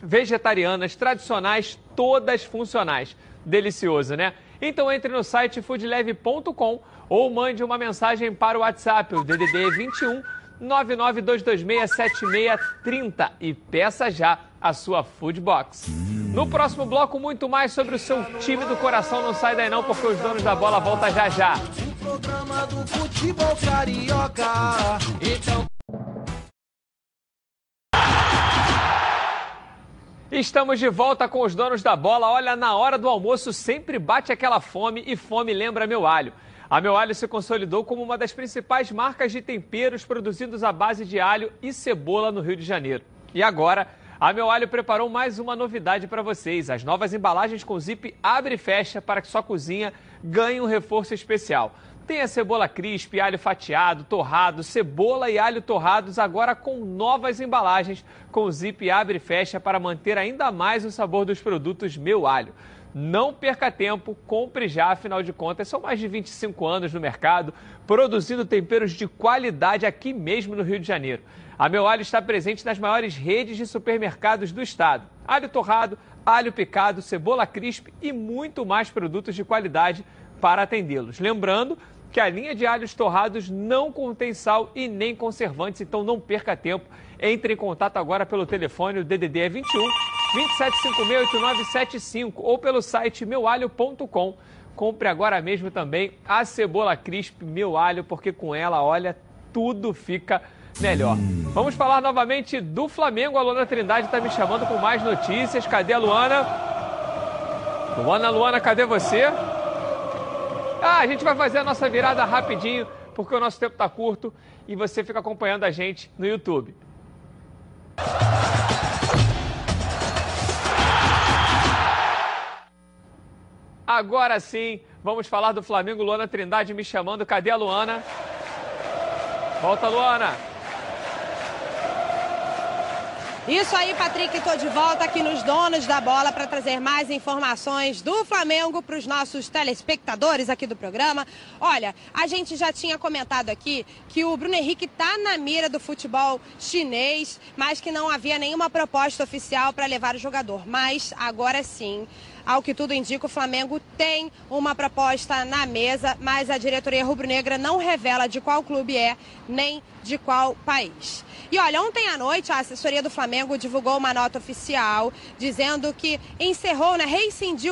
vegetarianas, tradicionais, todas funcionais. Delicioso, né? Então entre no site foodleve.com ou mande uma mensagem para o WhatsApp, o DDD 21 992267630 e peça já a sua Food Box. No próximo bloco, muito mais sobre o seu time do coração. Não sai daí não, porque os donos da bola voltam já já. Estamos de volta com os donos da bola. Olha, na hora do almoço sempre bate aquela fome e fome lembra meu alho. A Meu Alho se consolidou como uma das principais marcas de temperos produzidos à base de alho e cebola no Rio de Janeiro. E agora, a Meu Alho preparou mais uma novidade para vocês: as novas embalagens com zip abre e fecha para que sua cozinha ganhe um reforço especial. Tem a cebola crisp, alho fatiado, torrado, cebola e alho torrados agora com novas embalagens com zip abre e fecha para manter ainda mais o sabor dos produtos Meu Alho. Não perca tempo, compre já, afinal de contas, são mais de 25 anos no mercado, produzindo temperos de qualidade aqui mesmo no Rio de Janeiro. A Meu Alho está presente nas maiores redes de supermercados do estado. Alho torrado, alho picado, cebola crisp e muito mais produtos de qualidade para atendê-los. Lembrando que a linha de alhos torrados não contém sal e nem conservantes, então não perca tempo. Entre em contato agora pelo telefone, o DDD é 21 27568975 ou pelo site meualho.com. Compre agora mesmo também a cebola crisp Meu Alho, porque com ela, olha, tudo fica melhor. Vamos falar novamente do Flamengo. A Luana Trindade está me chamando com mais notícias. Cadê a Luana? Luana, Luana, cadê você? Ah, a gente vai fazer a nossa virada rapidinho, porque o nosso tempo está curto e você fica acompanhando a gente no YouTube. Agora sim, vamos falar do Flamengo. Luana Trindade me chamando. Cadê a Luana? Volta, Luana. Isso aí, Patrick, estou de volta aqui nos Donos da Bola para trazer mais informações do Flamengo para os nossos telespectadores aqui do programa. Olha, a gente já tinha comentado aqui que o Bruno Henrique está na mira do futebol chinês, mas que não havia nenhuma proposta oficial para levar o jogador. Mas agora sim, ao que tudo indica, o Flamengo tem uma proposta na mesa, mas a diretoria rubro-negra não revela de qual clube é, nem de qual país. E olha, ontem à noite a assessoria do Flamengo divulgou uma nota oficial dizendo que encerrou, né,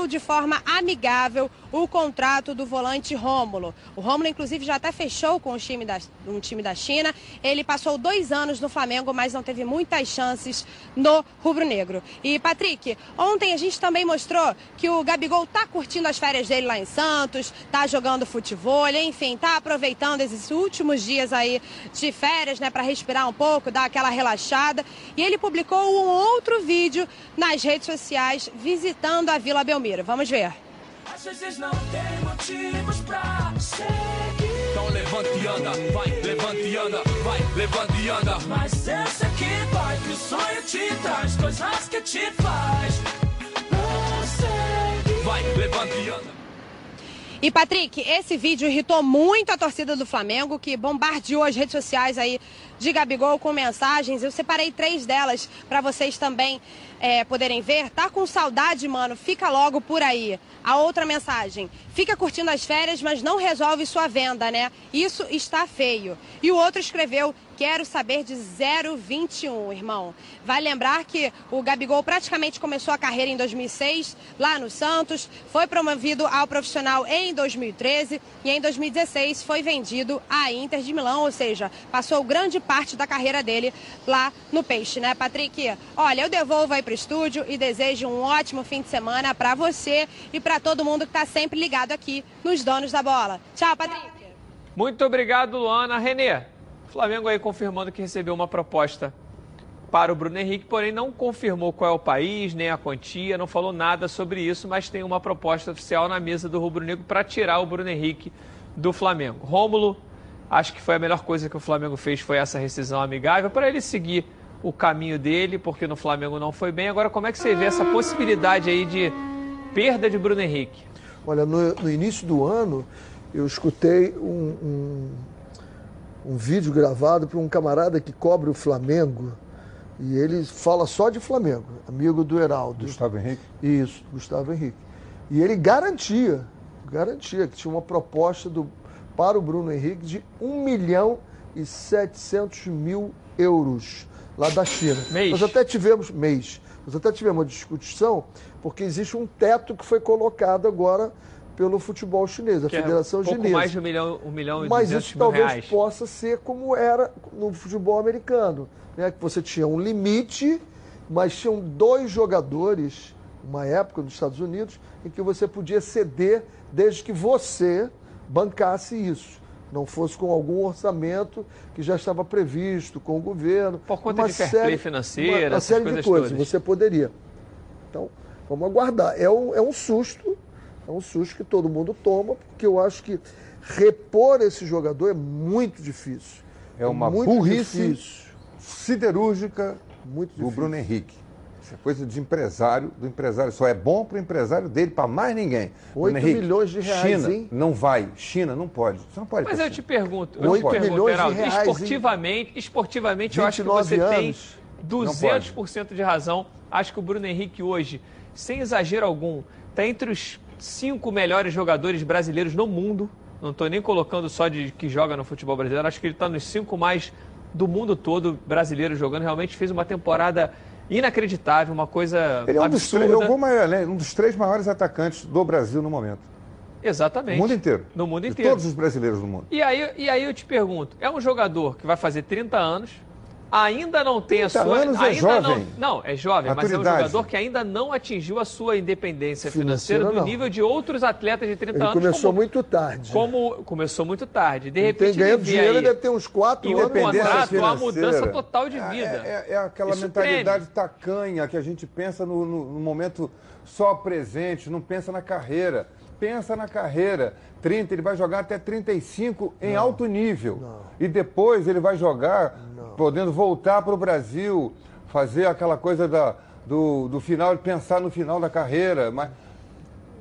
de forma amigável o contrato do volante Rômulo. O Rômulo, inclusive, já até fechou com o time da, um time da China. Ele passou dois anos no Flamengo, mas não teve muitas chances no rubro-negro. E, Patrick, ontem a gente também mostrou que o Gabigol tá curtindo as férias dele lá em Santos, tá jogando futebol, enfim, tá aproveitando esses últimos dias aí de férias, né, para respirar um pouco, dar aquela relaxada. E ele publicou um outro vídeo nas redes sociais visitando a Vila Belmiro. Vamos ver. Às não tem motivos pra seguir. Então levante e anda, vai, levante e anda, vai, levante e anda. Mas eu sei que vai, que o sonho te traz coisas que te faz. Vai, levante e anda. E Patrick, esse vídeo irritou muito a torcida do Flamengo, que bombardeou as redes sociais aí de Gabigol com mensagens. Eu separei três delas para vocês também é, poderem ver. Tá com saudade, mano? Fica logo por aí. A outra mensagem: fica curtindo as férias, mas não resolve sua venda, né? Isso está feio. E o outro escreveu: quero saber de 021, irmão. Vai lembrar que o Gabigol praticamente começou a carreira em 2006, lá no Santos, foi promovido ao profissional em 2013 e em 2016 foi vendido à Inter de Milão, ou seja, passou grande parte da carreira dele lá no Peixe, né, Patrick? Olha, eu devolvo aí para o estúdio e desejo um ótimo fim de semana para você e para todo mundo que está sempre ligado aqui nos Donos da Bola. Tchau, Patrick. Muito obrigado, Luana. Renê, Flamengo aí confirmando que recebeu uma proposta para o Bruno Henrique, porém não confirmou qual é o país, nem a quantia, não falou nada sobre isso, mas tem uma proposta oficial na mesa do Rubro Negro para tirar o Bruno Henrique do Flamengo. Rômulo, acho que foi a melhor coisa que o Flamengo fez foi essa rescisão amigável para ele seguir o caminho dele, porque no Flamengo não foi bem. Agora, como é que você vê essa possibilidade aí de perda de Bruno Henrique? Olha, no, no início do ano eu escutei um, um um vídeo gravado por um camarada que cobre o Flamengo. E ele fala só de Flamengo, amigo do Heraldo. Gustavo Henrique? Isso, Gustavo Henrique. E ele garantia, garantia que tinha uma proposta do, para o Bruno Henrique de 1 milhão e 700 mil euros lá da China. Mês. Nós até tivemos, mês, nós até tivemos uma discussão, porque existe um teto que foi colocado agora pelo futebol chinês, a que Federação é um Chinesa. pouco mais de um milhão, um milhão e Mas isso mil talvez reais. possa ser como era no futebol americano, né? que você tinha um limite, mas tinham dois jogadores, uma época nos Estados Unidos, em que você podia ceder desde que você bancasse isso. Não fosse com algum orçamento que já estava previsto com o governo. Por conta uma de fair play financeira, uma, uma série coisas de coisas. todas. Você poderia. Então, vamos aguardar. É um, é um susto, é um susto que todo mundo toma, porque eu acho que repor esse jogador é muito difícil. É uma muito burrice difícil. siderúrgica Muito do. Bruno Henrique. Isso é coisa de empresário, do empresário. Só é bom para o empresário dele, para mais ninguém. Oito Bruno Henrique, milhões de reais, China, hein? não vai. China não pode. Você não pode. Mas eu te China. pergunto, eu te Oito pergunto, milhões de Heraldo, reais, esportivamente, esportivamente eu acho que você 29 tem anos. 200% de razão. Acho que o Bruno Henrique hoje, sem exagero algum, está entre os cinco melhores jogadores brasileiros no mundo. Não estou nem colocando só de que joga no futebol brasileiro. Acho que ele está nos cinco mais do mundo todo brasileiro jogando. Realmente fez uma temporada inacreditável, uma coisa Ele é um dos, três, mais além, um dos três maiores atacantes do Brasil no momento. Exatamente. No mundo inteiro. No mundo De inteiro. todos os brasileiros do mundo. E aí, e aí eu te pergunto, é um jogador que vai fazer 30 anos, ainda não tem a 30 sua... anos é ainda jovem. Não, não, é jovem, mas é um Maturidade. jogador que ainda não atingiu a sua independência Financeira, financeira do não. nível de outros atletas de 30 Ele anos. começou como, muito tarde. como começou muito tarde. De Ele repente tem ganhando dinheiro, aí, ele deve ter uns quatro em um anos. Independência contrato, a financeira. mudança total de vida. É, é- é aquela Isso mentalidade tacanha que a gente pensa no, no- no momento só presente, não pensa na carreira. Pensa na carreira. 30, ele vai jogar até 35 em alto nível. E depois ele vai jogar, podendo voltar para o Brasil, fazer aquela coisa da, do, do final, pensar no final da carreira. Mas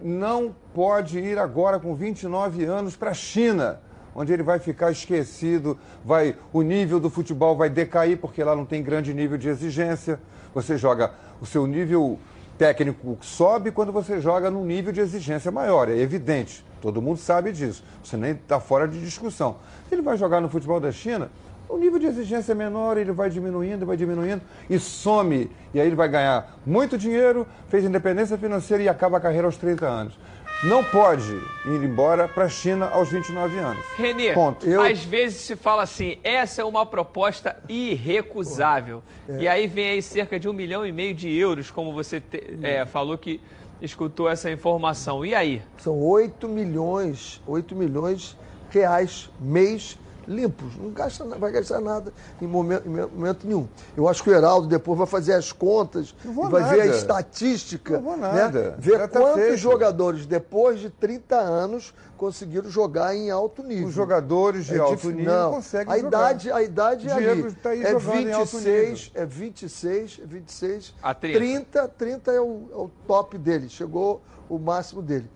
não pode ir agora com 29 anos para a China, onde ele vai ficar esquecido, vai o nível do futebol vai decair porque lá não tem grande nível de exigência. Você joga o seu nível técnico sobe quando você joga num nível de exigência maior, é evidente. Todo mundo sabe disso. Você nem está fora de discussão. Ele vai jogar no futebol da China, O nível de exigência é menor, ele vai diminuindo, vai diminuindo e some. E aí ele vai ganhar muito dinheiro, fez independência financeira e acaba a carreira aos 30 anos. Não pode ir embora para a China aos 29 anos. Renê, Ponto. às vezes se fala assim, essa é uma proposta irrecusável. É. E aí vem aí cerca de um milhão e meio de euros, como você te- é, falou que escutou essa informação. E aí? São 8 milhões, 8 milhões reais mês limpos. Não gasta, vai gastar nada em momento, em momento nenhum. Eu acho que o Heraldo depois vai fazer as contas vou e vai ver a nada. estatística. Não vou nada. Né? Ver Já tá quantos feito. jogadores, depois de 30 anos, conseguiram jogar em alto nível. Os jogadores de alto dif- nível não. conseguem a jogar. idade, a idade é ali. tá aí é jogando em alto 26, é 26, é 26. A 30. 30, 30 é o, é o top dele. Chegou o máximo dele.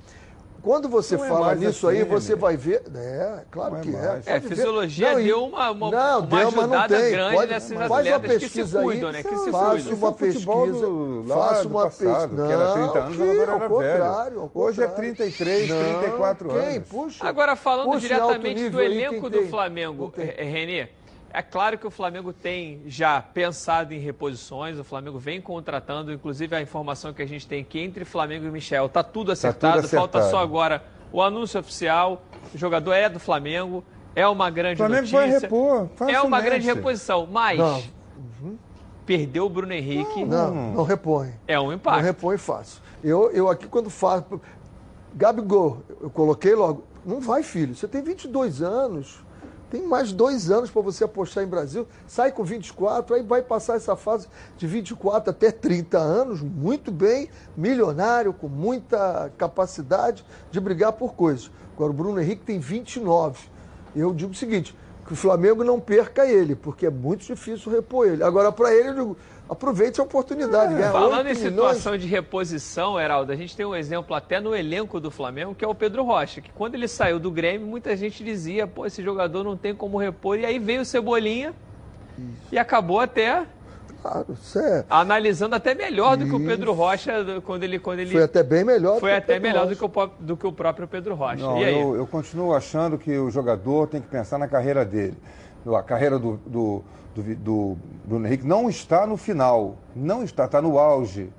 Quando você Não é fala mais nisso assim, aí, você Renê. vai ver. É, claro Não é que é. É, fisiologia Não, deu uma, uma, não, uma deu, mas não ajudada tem. grande Pode- nesses faz uma atletas que se pesquisa aí. cuidam, né? Que se Faça uma é pesquisa. do- faça uma passado, pesquisa. que era 30 anos, que, agora era ao velho. contrário, ao Hoje é contrário. 33, 34 Quem? anos. Puxa. Agora, falando Puxa, diretamente do elenco do? Flamengo, tem? eh, Renê, é claro que o Flamengo tem já pensado em reposições, o Flamengo vem contratando, inclusive a informação que a gente tem aqui entre Flamengo e Michel, tá tudo acertado, tudo falta acertado. só agora o anúncio oficial, o jogador é do Flamengo, é uma grande O Flamengo notícia. vai repor, é uma facilmente. grande reposição, mas Não. perdeu o Bruno Henrique, Não, não repõe. é um Não impacto. repõe fácil. Eu, eu aqui quando faço. Gabigol, eu coloquei logo. Não vai, filho. Você tem 22 anos. Tem mais dois anos para você apostar em Brasil. Sai com 24, aí vai passar essa fase de 24 até 30 anos, muito bem, milionário, com muita capacidade de brigar por coisas. Agora, o Bruno Henrique tem 29. Eu digo o seguinte: que o Flamengo não perca ele, porque é muito difícil repor ele. Agora, para ele, eu digo, aproveite a oportunidade. ganhar Falando 8 em milhões, situação de reposição, Heraldo, a gente tem um exemplo até no elenco do Flamengo, que é o Pedro Rocha, que quando ele saiu do Grêmio, muita gente dizia, pô, esse jogador não tem como repor, e aí veio o Cebolinha e acabou até Claro, isso é- analisando até melhor do que o. Pedro Rocha do- quando ele quando ele Foi até bem melhor. foi do que o até Pedro melhor do Rocha. que, o, do que o próprio Pedro Rocha. Não, e aí? eu, eu continuo achando que o jogador tem que pensar na carreira dele. A carreira do, do, do, do Bruno Henrique não está no final, não está, está no auge.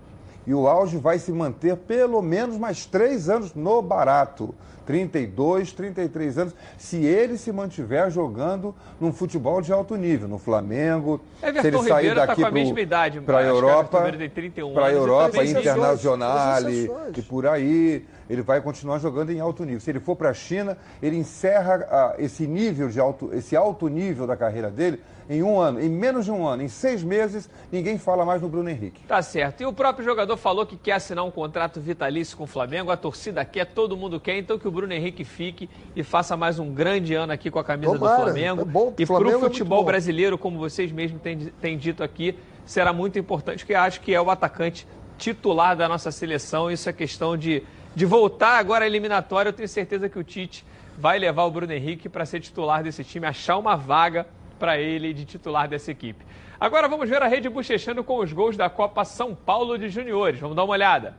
E o auge vai se manter pelo menos mais três anos no barato. 32, 33 anos, se ele se mantiver jogando num futebol de alto nível, no Flamengo, se Everton ele sair Ribeiro tá daqui com a mesma idade, para a Europa, Everton Ribeiro tem 31 para a tá Europa, Internacional e por aí, ele vai continuar jogando em alto nível. Se ele for para a China, ele encerra ah, esse nível de alto, esse alto nível da carreira dele em um ano, em menos de um ano, em seis meses, ninguém fala mais no Bruno Henrique. Tá certo. E o próprio jogador falou que quer assinar um contrato vitalício com o Flamengo, a torcida quer, todo mundo quer, então que o Bruno Henrique fique e faça mais um grande ano aqui com a camisa Tomara, do Flamengo. é bom, e é para o muito futebol bom. brasileiro, como vocês mesmos têm, têm dito aqui, será muito importante, porque acho que é o atacante titular da nossa seleção. Isso é questão de, de voltar agora à eliminatória. Eu tenho certeza que o Tite vai levar o Bruno Henrique para ser titular desse time, achar uma vaga para ele de titular dessa equipe. Agora vamos ver a rede bochechando com os gols da Copa São Paulo de Juniores. Vamos dar uma olhada.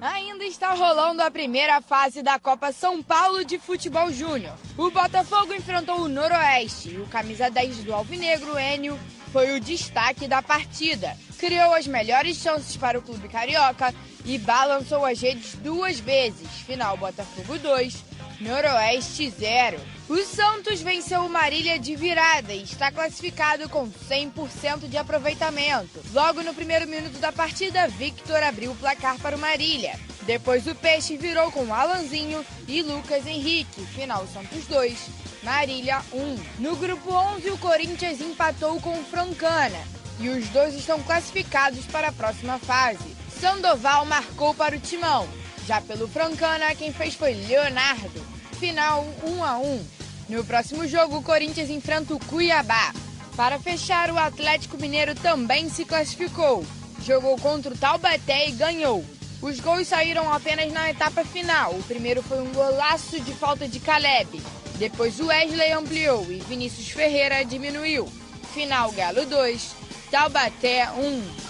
Ainda está rolando a primeira fase da Copa São Paulo de Futebol Júnior. O Botafogo enfrentou o Noroeste e o camisa 10 do Alvinegro, Enio, foi o destaque da partida. Criou as melhores chances para o clube carioca e balançou as redes duas vezes. Final Botafogo 2, Noroeste 0. O Santos venceu o Marília de virada e está classificado com 100% de aproveitamento. Logo no primeiro minuto da partida, Victor abriu o placar para o Marília. Depois o Peixe virou com Alanzinho e Lucas Henrique. Final Santos 2, Marília 1. No grupo 11, o Corinthians empatou com o Francana e os dois estão classificados para a próxima fase. Sandoval marcou para o Timão. Já pelo Francana, quem fez foi Leonardo. Final 1 a 1. No próximo jogo, o Corinthians enfrenta o Cuiabá. Para fechar, o Atlético Mineiro também se classificou. Jogou contra o Taubaté e ganhou. Os gols saíram apenas na etapa final. O primeiro foi um golaço de falta de Caleb. Depois o Wesley ampliou e Vinícius Ferreira diminuiu. Final Galo 2, Taubaté 1.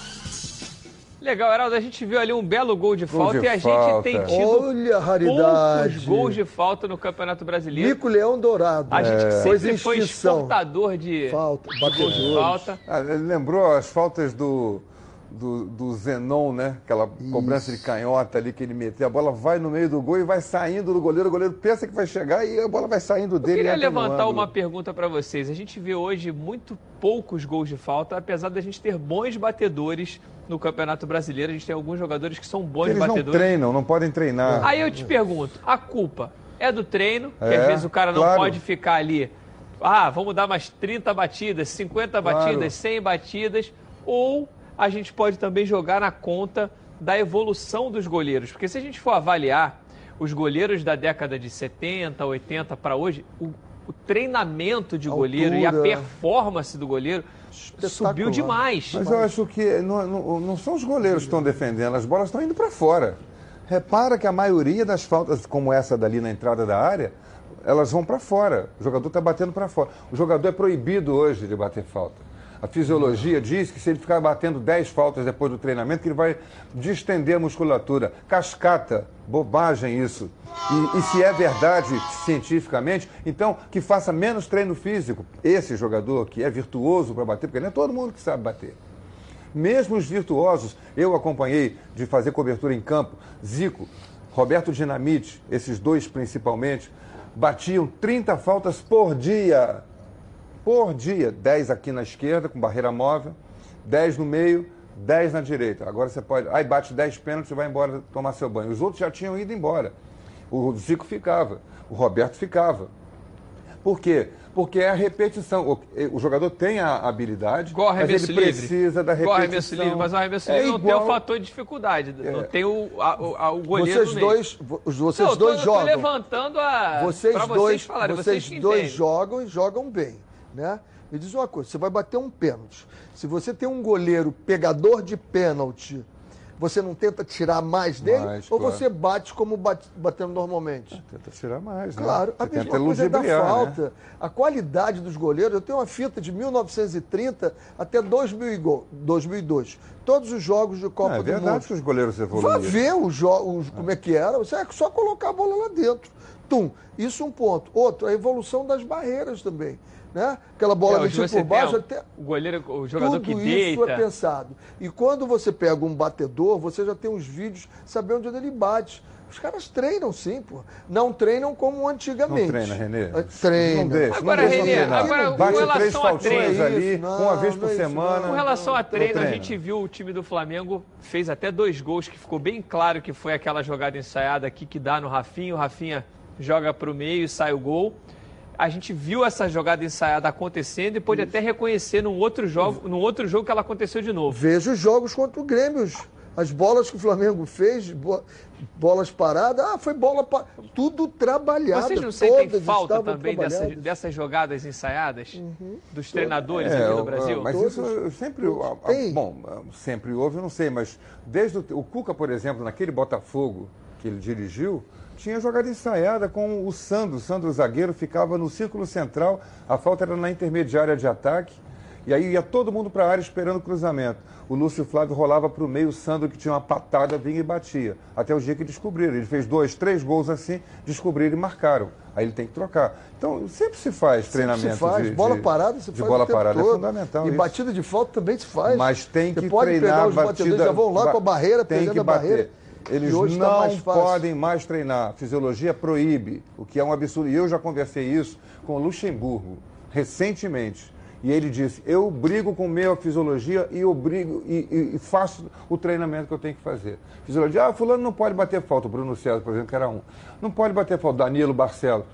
Legal, Heraldo, a gente viu ali um belo gol de Gol falta de e a falta. gente tem tido Olha a raridade. poucos gols de falta no Campeonato Brasileiro. Mico Leão Dourado. A gente que Pôs sempre em foi exportador de, Falta, de gols de falta. Ah, lembrou as faltas do, do, do Zenon, né? Aquela cobrança de canhota ali que ele meteu. A bola vai no meio do gol e vai saindo do goleiro. O goleiro pensa que vai chegar e a bola vai saindo Eu dele. e queria levantar uma pergunta para vocês. A gente vê hoje muito poucos gols de falta, apesar da gente ter bons batedores no Campeonato Brasileiro. A gente tem alguns jogadores que são bons Eles não batedores. treinam, não podem treinar. Aí eu te pergunto, a culpa é do treino, que É, às vezes o cara não claro. pode ficar ali, ah, vamos dar mais 30 batidas, 50 Claro. batidas, 100 batidas, ou a gente pode também jogar na conta da evolução dos goleiros, porque se a gente for avaliar os goleiros da década de 70, 80 para hoje, o, o treinamento de goleiro e a performance do goleiro subiu demais. Mas eu acho que não, não- não são os goleiros que estão defendendo, as bolas estão indo para fora. Repara que a maioria das faltas, como essa dali na entrada da área, elas vão para fora. O jogador está batendo para fora. O jogador é proibido hoje de bater falta. A fisiologia diz que se ele ficar batendo 10 faltas depois do treinamento, que ele vai distender a musculatura. Cascata, bobagem isso. E, e se é verdade cientificamente, então que faça menos treino físico. Esse jogador que é virtuoso para bater, porque não é todo mundo que sabe bater. Mesmo os virtuosos, eu acompanhei de fazer cobertura em campo, Zico, Roberto Dinamite, esses dois principalmente, batiam 30 faltas por dia. Por dia. 10 aqui na esquerda, com barreira móvel, 10 no meio, 10 na direita. Agora você pode. Aí bate 10 pênaltis e vai embora tomar seu banho. Os outros já tinham ido embora. O Zico ficava, o Roberto ficava. Por quê? Porque é a repetição. O, o jogador tem a habilidade, Igual mas ele livre. precisa da repetição. arremesso livre, mas o arremesso É livre não tem o fator de dificuldade, não tem o, a- o, a- o goleiro Vocês dois, vo- vocês Não, eu tô- dois eu tô jogam. levantando a Vocês pra dois, vocês falarem, vocês, vocês dois entendem. jogam e jogam bem, né? Me diz uma coisa, você vai bater um pênalti. Se você tem um goleiro pegador de pênalti, você não tenta tirar mais dele Mais, ou claro. você bate como bate, batendo normalmente? Tenta tirar mais, né? Claro, a Você mesma tenta coisa é da né? falta. A qualidade dos goleiros, eu tenho uma fita de 1930 até 2000 e gol- 2002. Todos os jogos de Copa É do verdade Mundo. que os goleiros evoluíram. ver os jogos, como é que era. Você é só colocar a bola lá dentro. Tum. Isso um ponto. Outro, a evolução das barreiras também. Né? Aquela bola É, metida por baixo até. o goleiro, o jogador Tudo que isso deita. é pensado. E quando você pega um batedor, você já tem uns vídeos sabendo onde ele bate. Os caras treinam sim, pô. Não treinam como antigamente. Não treina, Renê. Ah, Treina. Não deixa, Agora, não deixa Renê, treinar. agora, com Bate relação três a faltinhas treino, ali, não, uma vez por é isso, semana. Com relação a treino, a treina. gente viu o time do Flamengo fez até dois gols que ficou bem claro que foi aquela jogada ensaiada aqui que dá no Rafinha. O Rafinha joga para o meio e sai o gol. A gente viu essa jogada ensaiada acontecendo e pôde até reconhecer num outro jogo, num outro jogo que ela aconteceu de novo. Veja os jogos contra o Grêmio. As bolas que o Flamengo fez, bo- bolas paradas, ah, foi bola pa... tudo trabalhado. Vocês não sentem falta também dessas, dessas jogadas ensaiadas Uhum. dos treinadores É, aqui no Brasil? Mas isso eu sempre. a- a- Tem. Bom, sempre houve, eu não sei, mas desde o, o Cuca, por exemplo, naquele Botafogo que ele dirigiu, tinha jogada ensaiada com o Sandro. O Sandro, o zagueiro, ficava no círculo central, a falta era na intermediária de ataque. E aí ia todo mundo para a área esperando o cruzamento. O Lúcio Flávio rolava para o meio, o Sandro, que tinha uma patada, vinha e batia. Até o dia que descobriram. Ele fez dois, três gols assim, descobriram e marcaram. Aí ele tem que trocar. Então, sempre se faz Sempre treinamento se faz. de, bola de- parada se de faz bola parada. todo. É fundamental E isso. batida de falta também se faz. Mas tem Você que pode treinar pegar os batida, batedores, já vão lá ba- com a barreira, tem pegando que a barreira. Eles tá não mais fácil. podem mais treinar. A fisiologia proíbe, o que é um absurdo. E eu já conversei isso com o Luxemburgo recentemente. E ele disse: Eu brigo com minha fisiologia e eu brigo e, e- e faço o treinamento que eu tenho que fazer. Fisiologia, ah, fulano não pode bater falta, o Bruno César, por exemplo, que era um. Não pode bater falta, Danilo, Barcelo.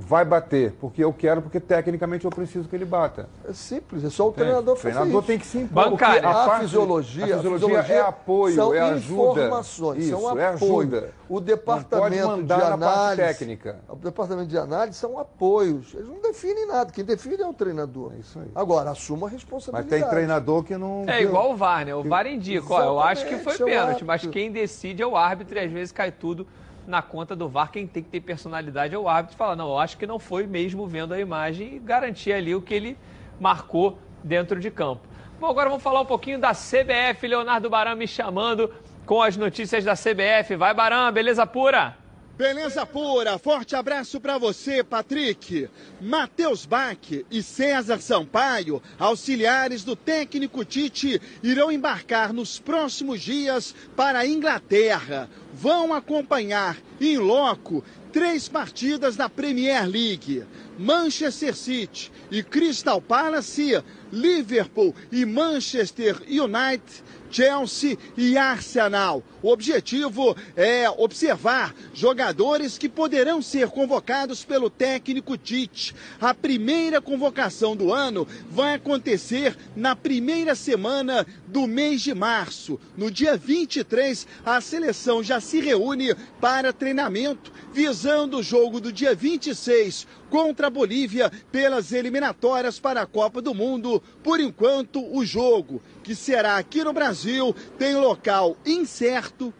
Vai bater, porque eu quero, porque tecnicamente eu preciso que ele bata. É simples, é só o Entende? treinador O fazer treinador isso. tem que se impor. Bancária. A, parte- fisiologia, a fisiologia é apoio, são é ajuda. informações, Isso, são é apoio. ajuda. O departamento de análise, técnica. o departamento de análise são apoios. Eles não definem nada. Quem define é o treinador. É isso aí. Agora assuma a Mas responsabilidade. tem treinador que não. É igual o VAR, né? O VAR indica, ó, eu acho que foi é o pênalti, mas quem decide é o árbitro e às vezes cai tudo na conta do VAR. Quem tem que ter personalidade é o árbitro. Fala, não, eu acho que não foi mesmo vendo a imagem e garantir ali o que ele marcou dentro de campo. Bom, agora vamos falar um pouquinho da CBF. Leonardo Baran me chamando com as notícias da CBF. Vai, Baran, beleza pura? Beleza pura, forte abraço para você, Patrick. Matheus Bach e César Sampaio, auxiliares do técnico Tite, irão embarcar nos próximos dias para a Inglaterra. Vão acompanhar em loco três partidas da Premier League. Manchester City e Crystal Palace, Liverpool e Manchester United Chelsea e Arsenal. O objetivo é observar jogadores que poderão ser convocados pelo técnico Tite. A primeira convocação do ano vai acontecer na primeira semana do mês de março. No dia 23, a seleção já se reúne para treinamento, visando o jogo do dia 26 contra a Bolívia pelas eliminatórias para a Copa do Mundo. Por enquanto, o jogo, que será aqui no Brasil, tem local incerto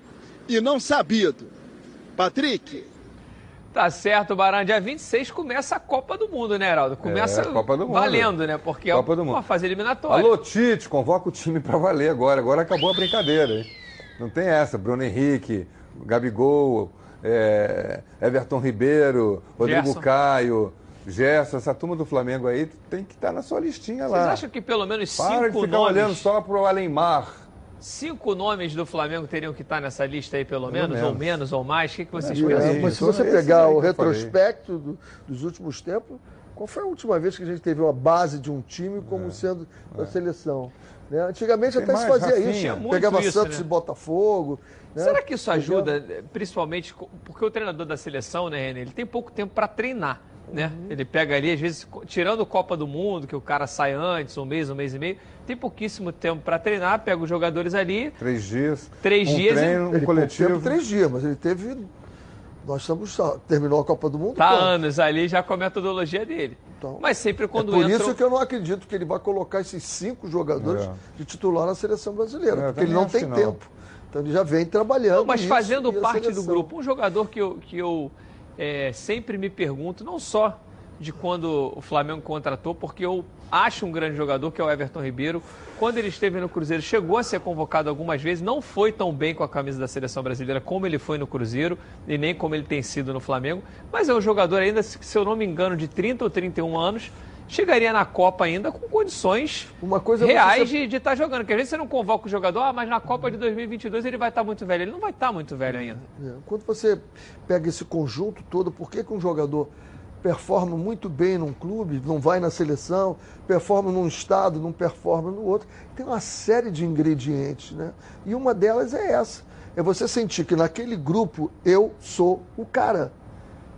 e não sabido. Patrick. Tá certo, Baran. Dia 26 começa a Copa do Mundo, né, Heraldo? Começa É, Copa do Mundo. valendo, né? Porque Copa é do Mundo. uma fase eliminatória. Alô, Tite, convoca o time para valer agora. Agora acabou a brincadeira, hein? Não tem essa. Bruno Henrique, Gabigol, é, Everton Ribeiro, Rodrigo Gerson. Caio, Gerson, essa turma do Flamengo aí tem que estar na sua listinha lá. Vocês acham que pelo menos cinco Para de ficar nomes... olhando só pro Alemar. Cinco nomes do Flamengo teriam que estar nessa lista aí, pelo Pelo menos, ou menos. menos, ou mais? O que, que vocês É, pensam? mas se você pegar o retrospecto do- dos últimos tempos, qual foi a última vez que a gente teve uma base de um time como sendo da seleção? Né? Antigamente Tem até se mais, fazia Rafinha. isso. Pegava isso, Santos né? e Botafogo. Né? Será que isso Entendeu? ajuda, principalmente, co- porque o treinador da seleção, né, René, ele tem pouco tempo para treinar, né? Uhum. Ele pega ali, às vezes, tirando o Copa do Mundo, que o cara sai antes, um mês, um mês e meio, tem pouquíssimo tempo para treinar, pega os jogadores ali, Três dias. Três um dias e- treino, um Ele coletivo. teve três dias, mas ele teve. Nós estamos. Terminou a Copa do Mundo. tá quando? anos ali já com a metodologia dele. Então, Mas sempre É quando por entra... isso que eu não acredito que ele vai colocar esses cinco jogadores É. de titular na seleção brasileira, É, porque ele não tem não. tempo. Então ele já vem trabalhando. Não, mas fazendo parte do grupo, um jogador que eu, que eu é, sempre me pergunto, não só de quando o Flamengo contratou, porque eu acho um grande jogador, que é o Everton Ribeiro. Quando ele esteve no Cruzeiro, chegou a ser convocado algumas vezes, não foi tão bem com a camisa da seleção brasileira como ele foi no Cruzeiro e nem como ele tem sido no Flamengo. Mas é um jogador ainda, se eu não me engano, de 30 ou 31 anos. Chegaria na Copa ainda com condições Uma coisa é você reais ser- de estar jogando. Porque às vezes você não convoca o jogador, ah, mas na Copa de 2022 ele vai estar muito velho. Ele não vai estar muito velho ainda. É, Quando você pega esse conjunto todo, por que, que um jogador performa muito bem num clube, não vai na seleção, performa num estado, não performa no outro? Tem uma série de ingredientes, né? E uma delas é essa. É você sentir que naquele grupo eu sou o cara.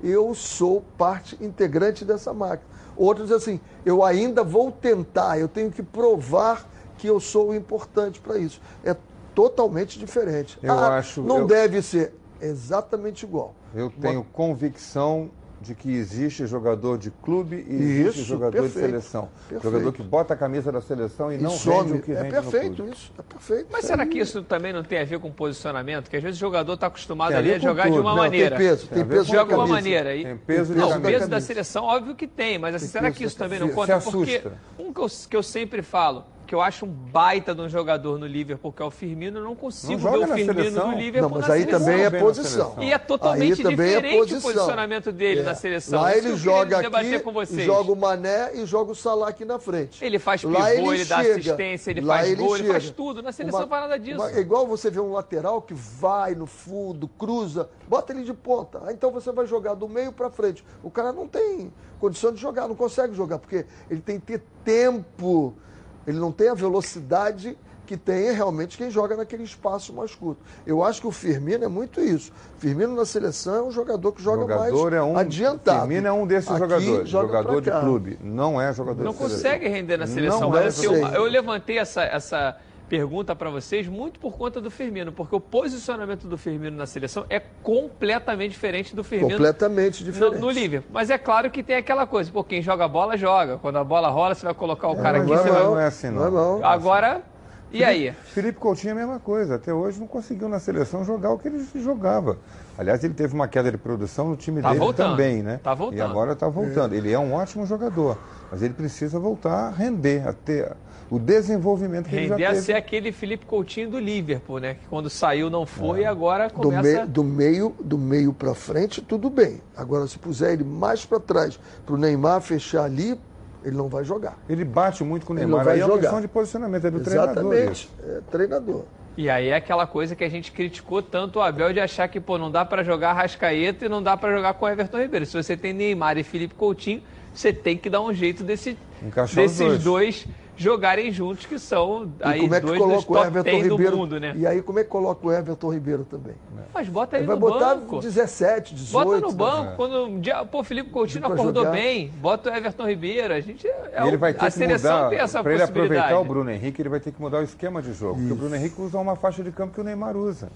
Eu sou parte integrante dessa máquina. Outros assim, eu ainda vou tentar, eu tenho que provar que eu sou importante para isso. É totalmente diferente. Eu Ah, acho- Não eu- deve ser exatamente igual. Eu tenho convicção de que existe jogador de clube e existe Isso, jogador perfeito, de seleção. perfeito. Jogador que bota a camisa da seleção e, não some. o que É rende perfeito no clube. isso, é perfeito. Mas será que isso também não tem a ver com posicionamento? Que às vezes o jogador está acostumado Tem a ali a jogar de tudo. uma Não, tem maneira. peso, tem Tem peso Joga de uma maneira. E, Tem peso não, o peso camisa. da seleção, óbvio que tem, mas assim, será que isso da também não conta? Porque um que eu, que eu sempre falo, que eu acho um baita de um jogador no Liverpool, que é o Firmino, eu não consigo Não ver o Firmino seleção. no Liverpool Não, mas na aí seleção. também é posição. E é totalmente Aí é diferente o posição. posicionamento dele É. na seleção. Lá ele joga debater aqui, com vocês. joga o Mané e joga o Salah aqui na frente. Ele faz pivô, Lá ele, dá chega, assistência, ele lá faz gol, ele chega. faz tudo. Na seleção Uma- não faz nada disso. uma- é igual você vê um lateral que vai no fundo, cruza, bota ele de ponta. Ah, então você vai jogar do meio para frente. O cara não tem condição de jogar, não consegue jogar, porque ele tem que ter tempo. Ele não tem a velocidade que tem realmente quem joga naquele espaço mais curto. Eu acho que o Firmino é muito isso. Firmino na seleção é um jogador que joga jogador mais é um, adiantado. Firmino é um desses Aqui, jogadores. joga jogador de clube. Não é jogador não de seleção. consegue render na seleção. Não mas é eu, eu levantei essa, essa pergunta para vocês muito por conta do Firmino, porque o posicionamento do Firmino na seleção é completamente diferente do Firmino Completamente no, diferente. no Liverpool. Mas é claro que tem aquela coisa, pô, quem joga bola, joga. Quando a bola rola, você vai colocar o cara mas aqui, não, você não, vai... não é assim, não. Não é não. Agora, E aí? Felipe Coutinho é a mesma coisa. Até hoje não conseguiu na seleção jogar o que ele jogava. Aliás, ele teve uma queda de produção no time Tá dele voltando. também, né? Tá voltando. E agora está voltando. Ele é um ótimo jogador, mas ele precisa voltar a render, a ter o desenvolvimento que ele já Render a teve. ser aquele Felipe Coutinho do Liverpool, né? Que quando saiu não foi e É. agora Do, começa... meio, do meio do meio para frente, tudo bem. Agora, se puser ele mais para trás, para o Neymar fechar ali, ele não vai jogar. Ele bate muito com o Ele Neymar. não vai Aí é uma jogar. questão de posicionamento, é do treinador. Exatamente. É treinador. E aí é aquela coisa que a gente criticou tanto o Abel de achar que, pô, não dá pra jogar Rascaeta e não dá pra jogar com o Everton Ribeiro. Se você tem Neymar e Felipe Coutinho, você tem que dar um jeito desse, desses dois. dois. Jogarem juntos, que são E aí como é que dois dos coloca o top Everton 10 do Ribeiro? mundo, né? E aí, como é que coloca o Everton Ribeiro também? Mas bota ele Ele vai no botar banco. 17, 18. Bota no né? banco, quando um dia, pô, o Felipe Coutinho acordou jogar. bem, bota o Everton Ribeiro, a gente é ele vai ter a que seleção mudar, tem essa para ele possibilidade. aproveitar o Bruno Henrique, ele vai ter que mudar o esquema de jogo. Porque o Bruno Henrique usa uma faixa de campo que o Neymar usa.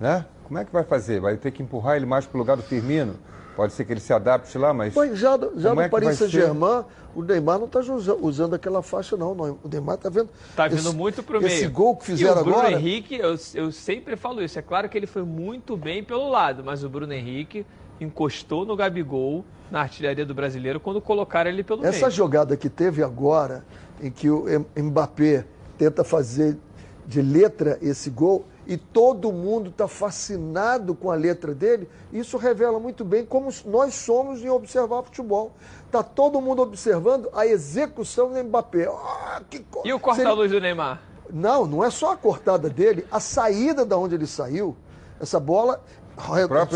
Né? Como é que vai fazer? Vai ter que empurrar ele mais para o lugar do Firmino? Pode ser que ele se adapte lá, mas. Mas já, do- já no é vai Paris? Saint-Germain, o Neymar não está usando aquela faixa, não. O Neymar está vendo. Tá vindo muito pro meio. Esse gol que e fizeram o Bruno agora. Henrique, eu, eu sempre falo isso. É claro que ele foi muito bem pelo lado, mas o Bruno Henrique encostou no Gabigol na artilharia do brasileiro quando colocaram ele pelo Essa meio. jogada que teve agora, em que o Mbappé tenta fazer de letra esse gol e todo mundo está fascinado com a letra dele, isso revela muito bem como nós somos em observar futebol. Está todo mundo observando a execução do Mbappé. Ah, que co- E o corta-luz do Neymar? Não, não é só a cortada dele, a saída da onde ele saiu, essa bola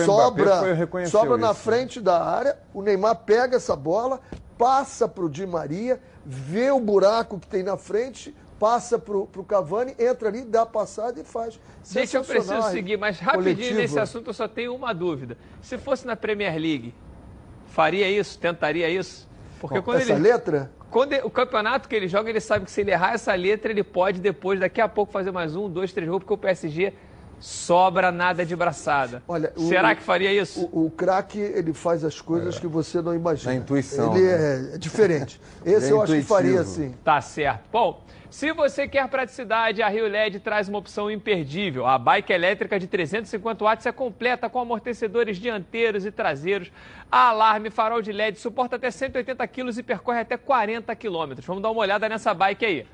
sobra, foi- sobra na isso, né? frente da área, o Neymar pega essa bola, passa para o Di Maria, vê o buraco que tem na frente, passa para o Cavani, entra ali, dá a passada e faz. Deixa eu preciso seguir, mas rapidinho coletiva. nesse assunto eu só tenho uma dúvida. Se fosse na Premier League, faria isso? Tentaria isso? Porque Bom, quando essa ele... letra? Quando ele- o campeonato que ele joga, ele sabe que se ele errar essa letra, ele pode depois, daqui a pouco, fazer mais um, dois, três gols, porque o PSG sobra nada de braçada. Olha, o- Será que faria isso? O, o craque, ele faz as coisas que você não imagina. Na intuição, Ele né? é, é diferente. <laughs> Esse é eu acho que faria intuitivo. assim. Tá certo. Bom, se você quer praticidade, a Rio LED traz uma opção imperdível. A bike elétrica de 350 watts é completa com amortecedores dianteiros e traseiros, alarme, farol de LED, suporta até 180 quilos e percorre até 40 quilômetros. Vamos dar uma olhada nessa bike aí.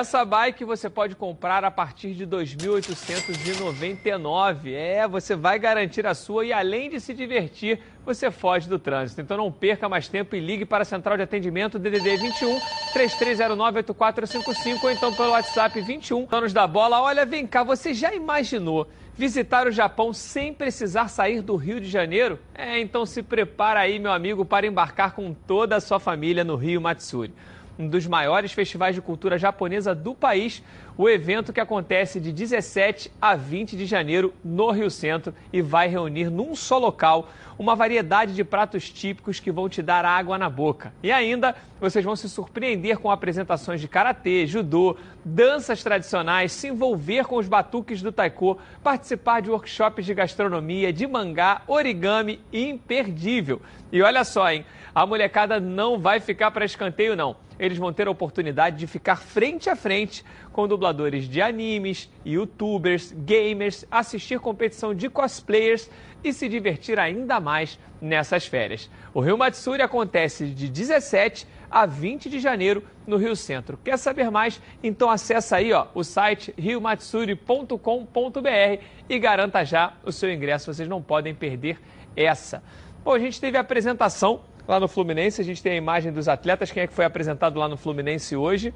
Essa bike você pode comprar a partir de 2.899. É, você vai garantir a sua e além de se divertir, você foge do trânsito. Então não perca mais tempo e ligue para a central de atendimento DDD 21 3309 8455 ou então pelo WhatsApp 21 anos da bola. Olha, vem cá, você já imaginou visitar o Japão sem precisar sair do Rio de Janeiro? É, então se prepara aí, meu amigo, para embarcar com toda a sua família no Rio Matsuri um dos maiores festivais de cultura japonesa do país, o evento que acontece de 17 a 20 de janeiro no Rio Centro e vai reunir num só local uma variedade de pratos típicos que vão te dar água na boca. E ainda vocês vão se surpreender com apresentações de karatê, judô, danças tradicionais, se envolver com os batuques do taiko, participar de workshops de gastronomia, de mangá, origami imperdível. E olha só, hein? A molecada não vai ficar para escanteio, não. Eles vão ter a oportunidade de ficar frente a frente com dubladores de animes, youtubers, gamers, assistir competição de cosplayers e se divertir ainda mais nessas férias. O Rio Matsuri acontece de 17 a 20 de janeiro no Rio Centro. Quer saber mais? Então acessa aí ó, o site riomatsuri.com.br e garanta já o seu ingresso. Vocês não podem perder essa. Bom, a gente teve a apresentação lá no Fluminense, a gente tem a imagem dos atletas, quem é que foi apresentado lá no Fluminense hoje.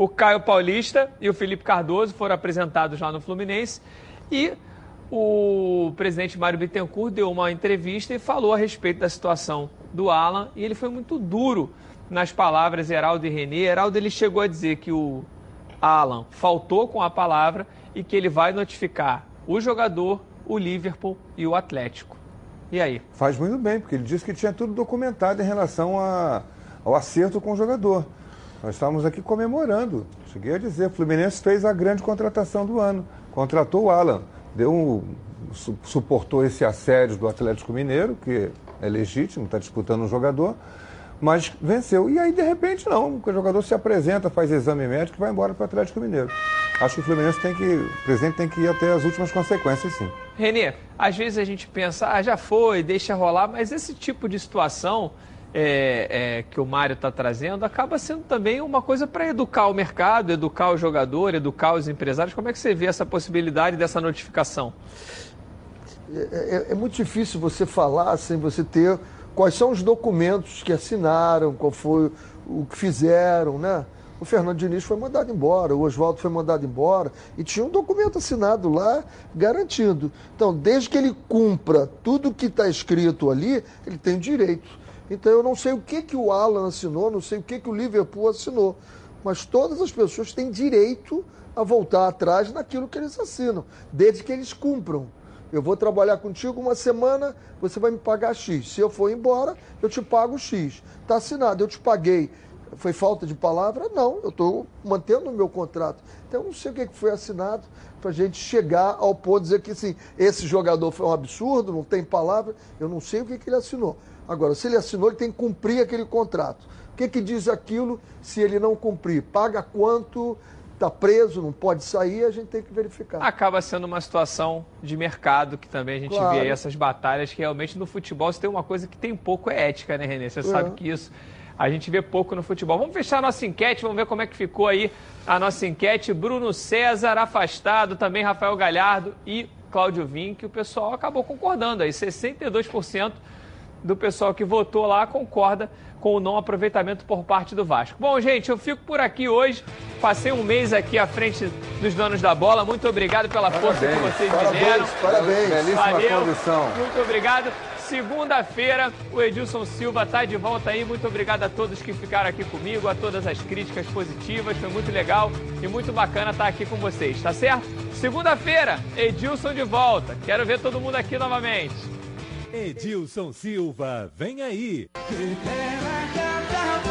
O Caio Paulista e o Felipe Cardoso foram apresentados lá no Fluminense e o presidente Mário Bittencourt deu uma entrevista e falou a respeito da situação do Alan e ele foi muito duro nas palavras Heraldo e Renê. Heraldo ele chegou a dizer que o Alan faltou com a palavra e que ele vai notificar o jogador, o Liverpool e o Atlético. E aí? Faz muito bem, porque ele disse que tinha tudo documentado em relação a, ao acerto com o jogador. Nós estávamos aqui comemorando. Cheguei a dizer, o Fluminense fez a grande contratação do ano. Contratou o Alan. Deu um, su, suportou esse assédio do Atlético Mineiro, que é legítimo, está disputando um jogador, mas venceu. E aí, de repente, não. O jogador se apresenta, faz exame médico e vai embora para o Atlético Mineiro. Acho que o Fluminense tem que. O presidente tem que ir até as últimas consequências, sim. Renê, às vezes a gente pensa, ah, já foi, deixa rolar, mas esse tipo de situação é, é, que o Mário está trazendo acaba sendo também uma coisa para educar o mercado, educar o jogador, educar os empresários. Como é que você vê essa possibilidade dessa notificação? É, é, é muito difícil você falar sem você ter quais são os documentos que assinaram, qual foi o que fizeram, né? O Fernando Diniz foi mandado embora, o Oswaldo foi mandado embora e tinha um documento assinado lá garantindo. Então, desde que ele cumpra tudo que está escrito ali, ele tem direito. Então, eu não sei o que, que o Alan assinou, não sei o que, que o Liverpool assinou, mas todas as pessoas têm direito a voltar atrás naquilo que eles assinam, desde que eles cumpram. Eu vou trabalhar contigo uma semana, você vai me pagar X. Se eu for embora, eu te pago X. Está assinado, eu te paguei. Foi falta de palavra? Não, eu estou mantendo o meu contrato. Então, eu não sei o que foi assinado para a gente chegar ao ponto de dizer que assim, esse jogador foi um absurdo, não tem palavra. Eu não sei o que ele assinou. Agora, se ele assinou, ele tem que cumprir aquele contrato. O que, que diz aquilo se ele não cumprir? Paga quanto? está preso, não pode sair, a gente tem que verificar. Acaba sendo uma situação de mercado que também a gente claro. vê aí essas batalhas que realmente no futebol se tem uma coisa que tem pouco é ética, né, Renê? Você é. sabe que isso a gente vê pouco no futebol. Vamos fechar a nossa enquete, vamos ver como é que ficou aí a nossa enquete. Bruno César afastado, também Rafael Galhardo e Cláudio Vim, que o pessoal acabou concordando aí, 62% do pessoal que votou lá concorda com o não aproveitamento por parte do Vasco. Bom, gente, eu fico por aqui hoje. Passei um mês aqui à frente dos donos da bola. Muito obrigado pela parabéns, força que vocês parabéns, me deram. Parabéns, belíssima Valeu. condição. Muito obrigado. Segunda-feira, o Edilson Silva está de volta aí. Muito obrigado a todos que ficaram aqui comigo, a todas as críticas positivas. Foi muito legal e muito bacana estar aqui com vocês, tá certo? Segunda-feira, Edilson de volta. Quero ver todo mundo aqui novamente. Edilson Silva, vem aí. Quem quer cantar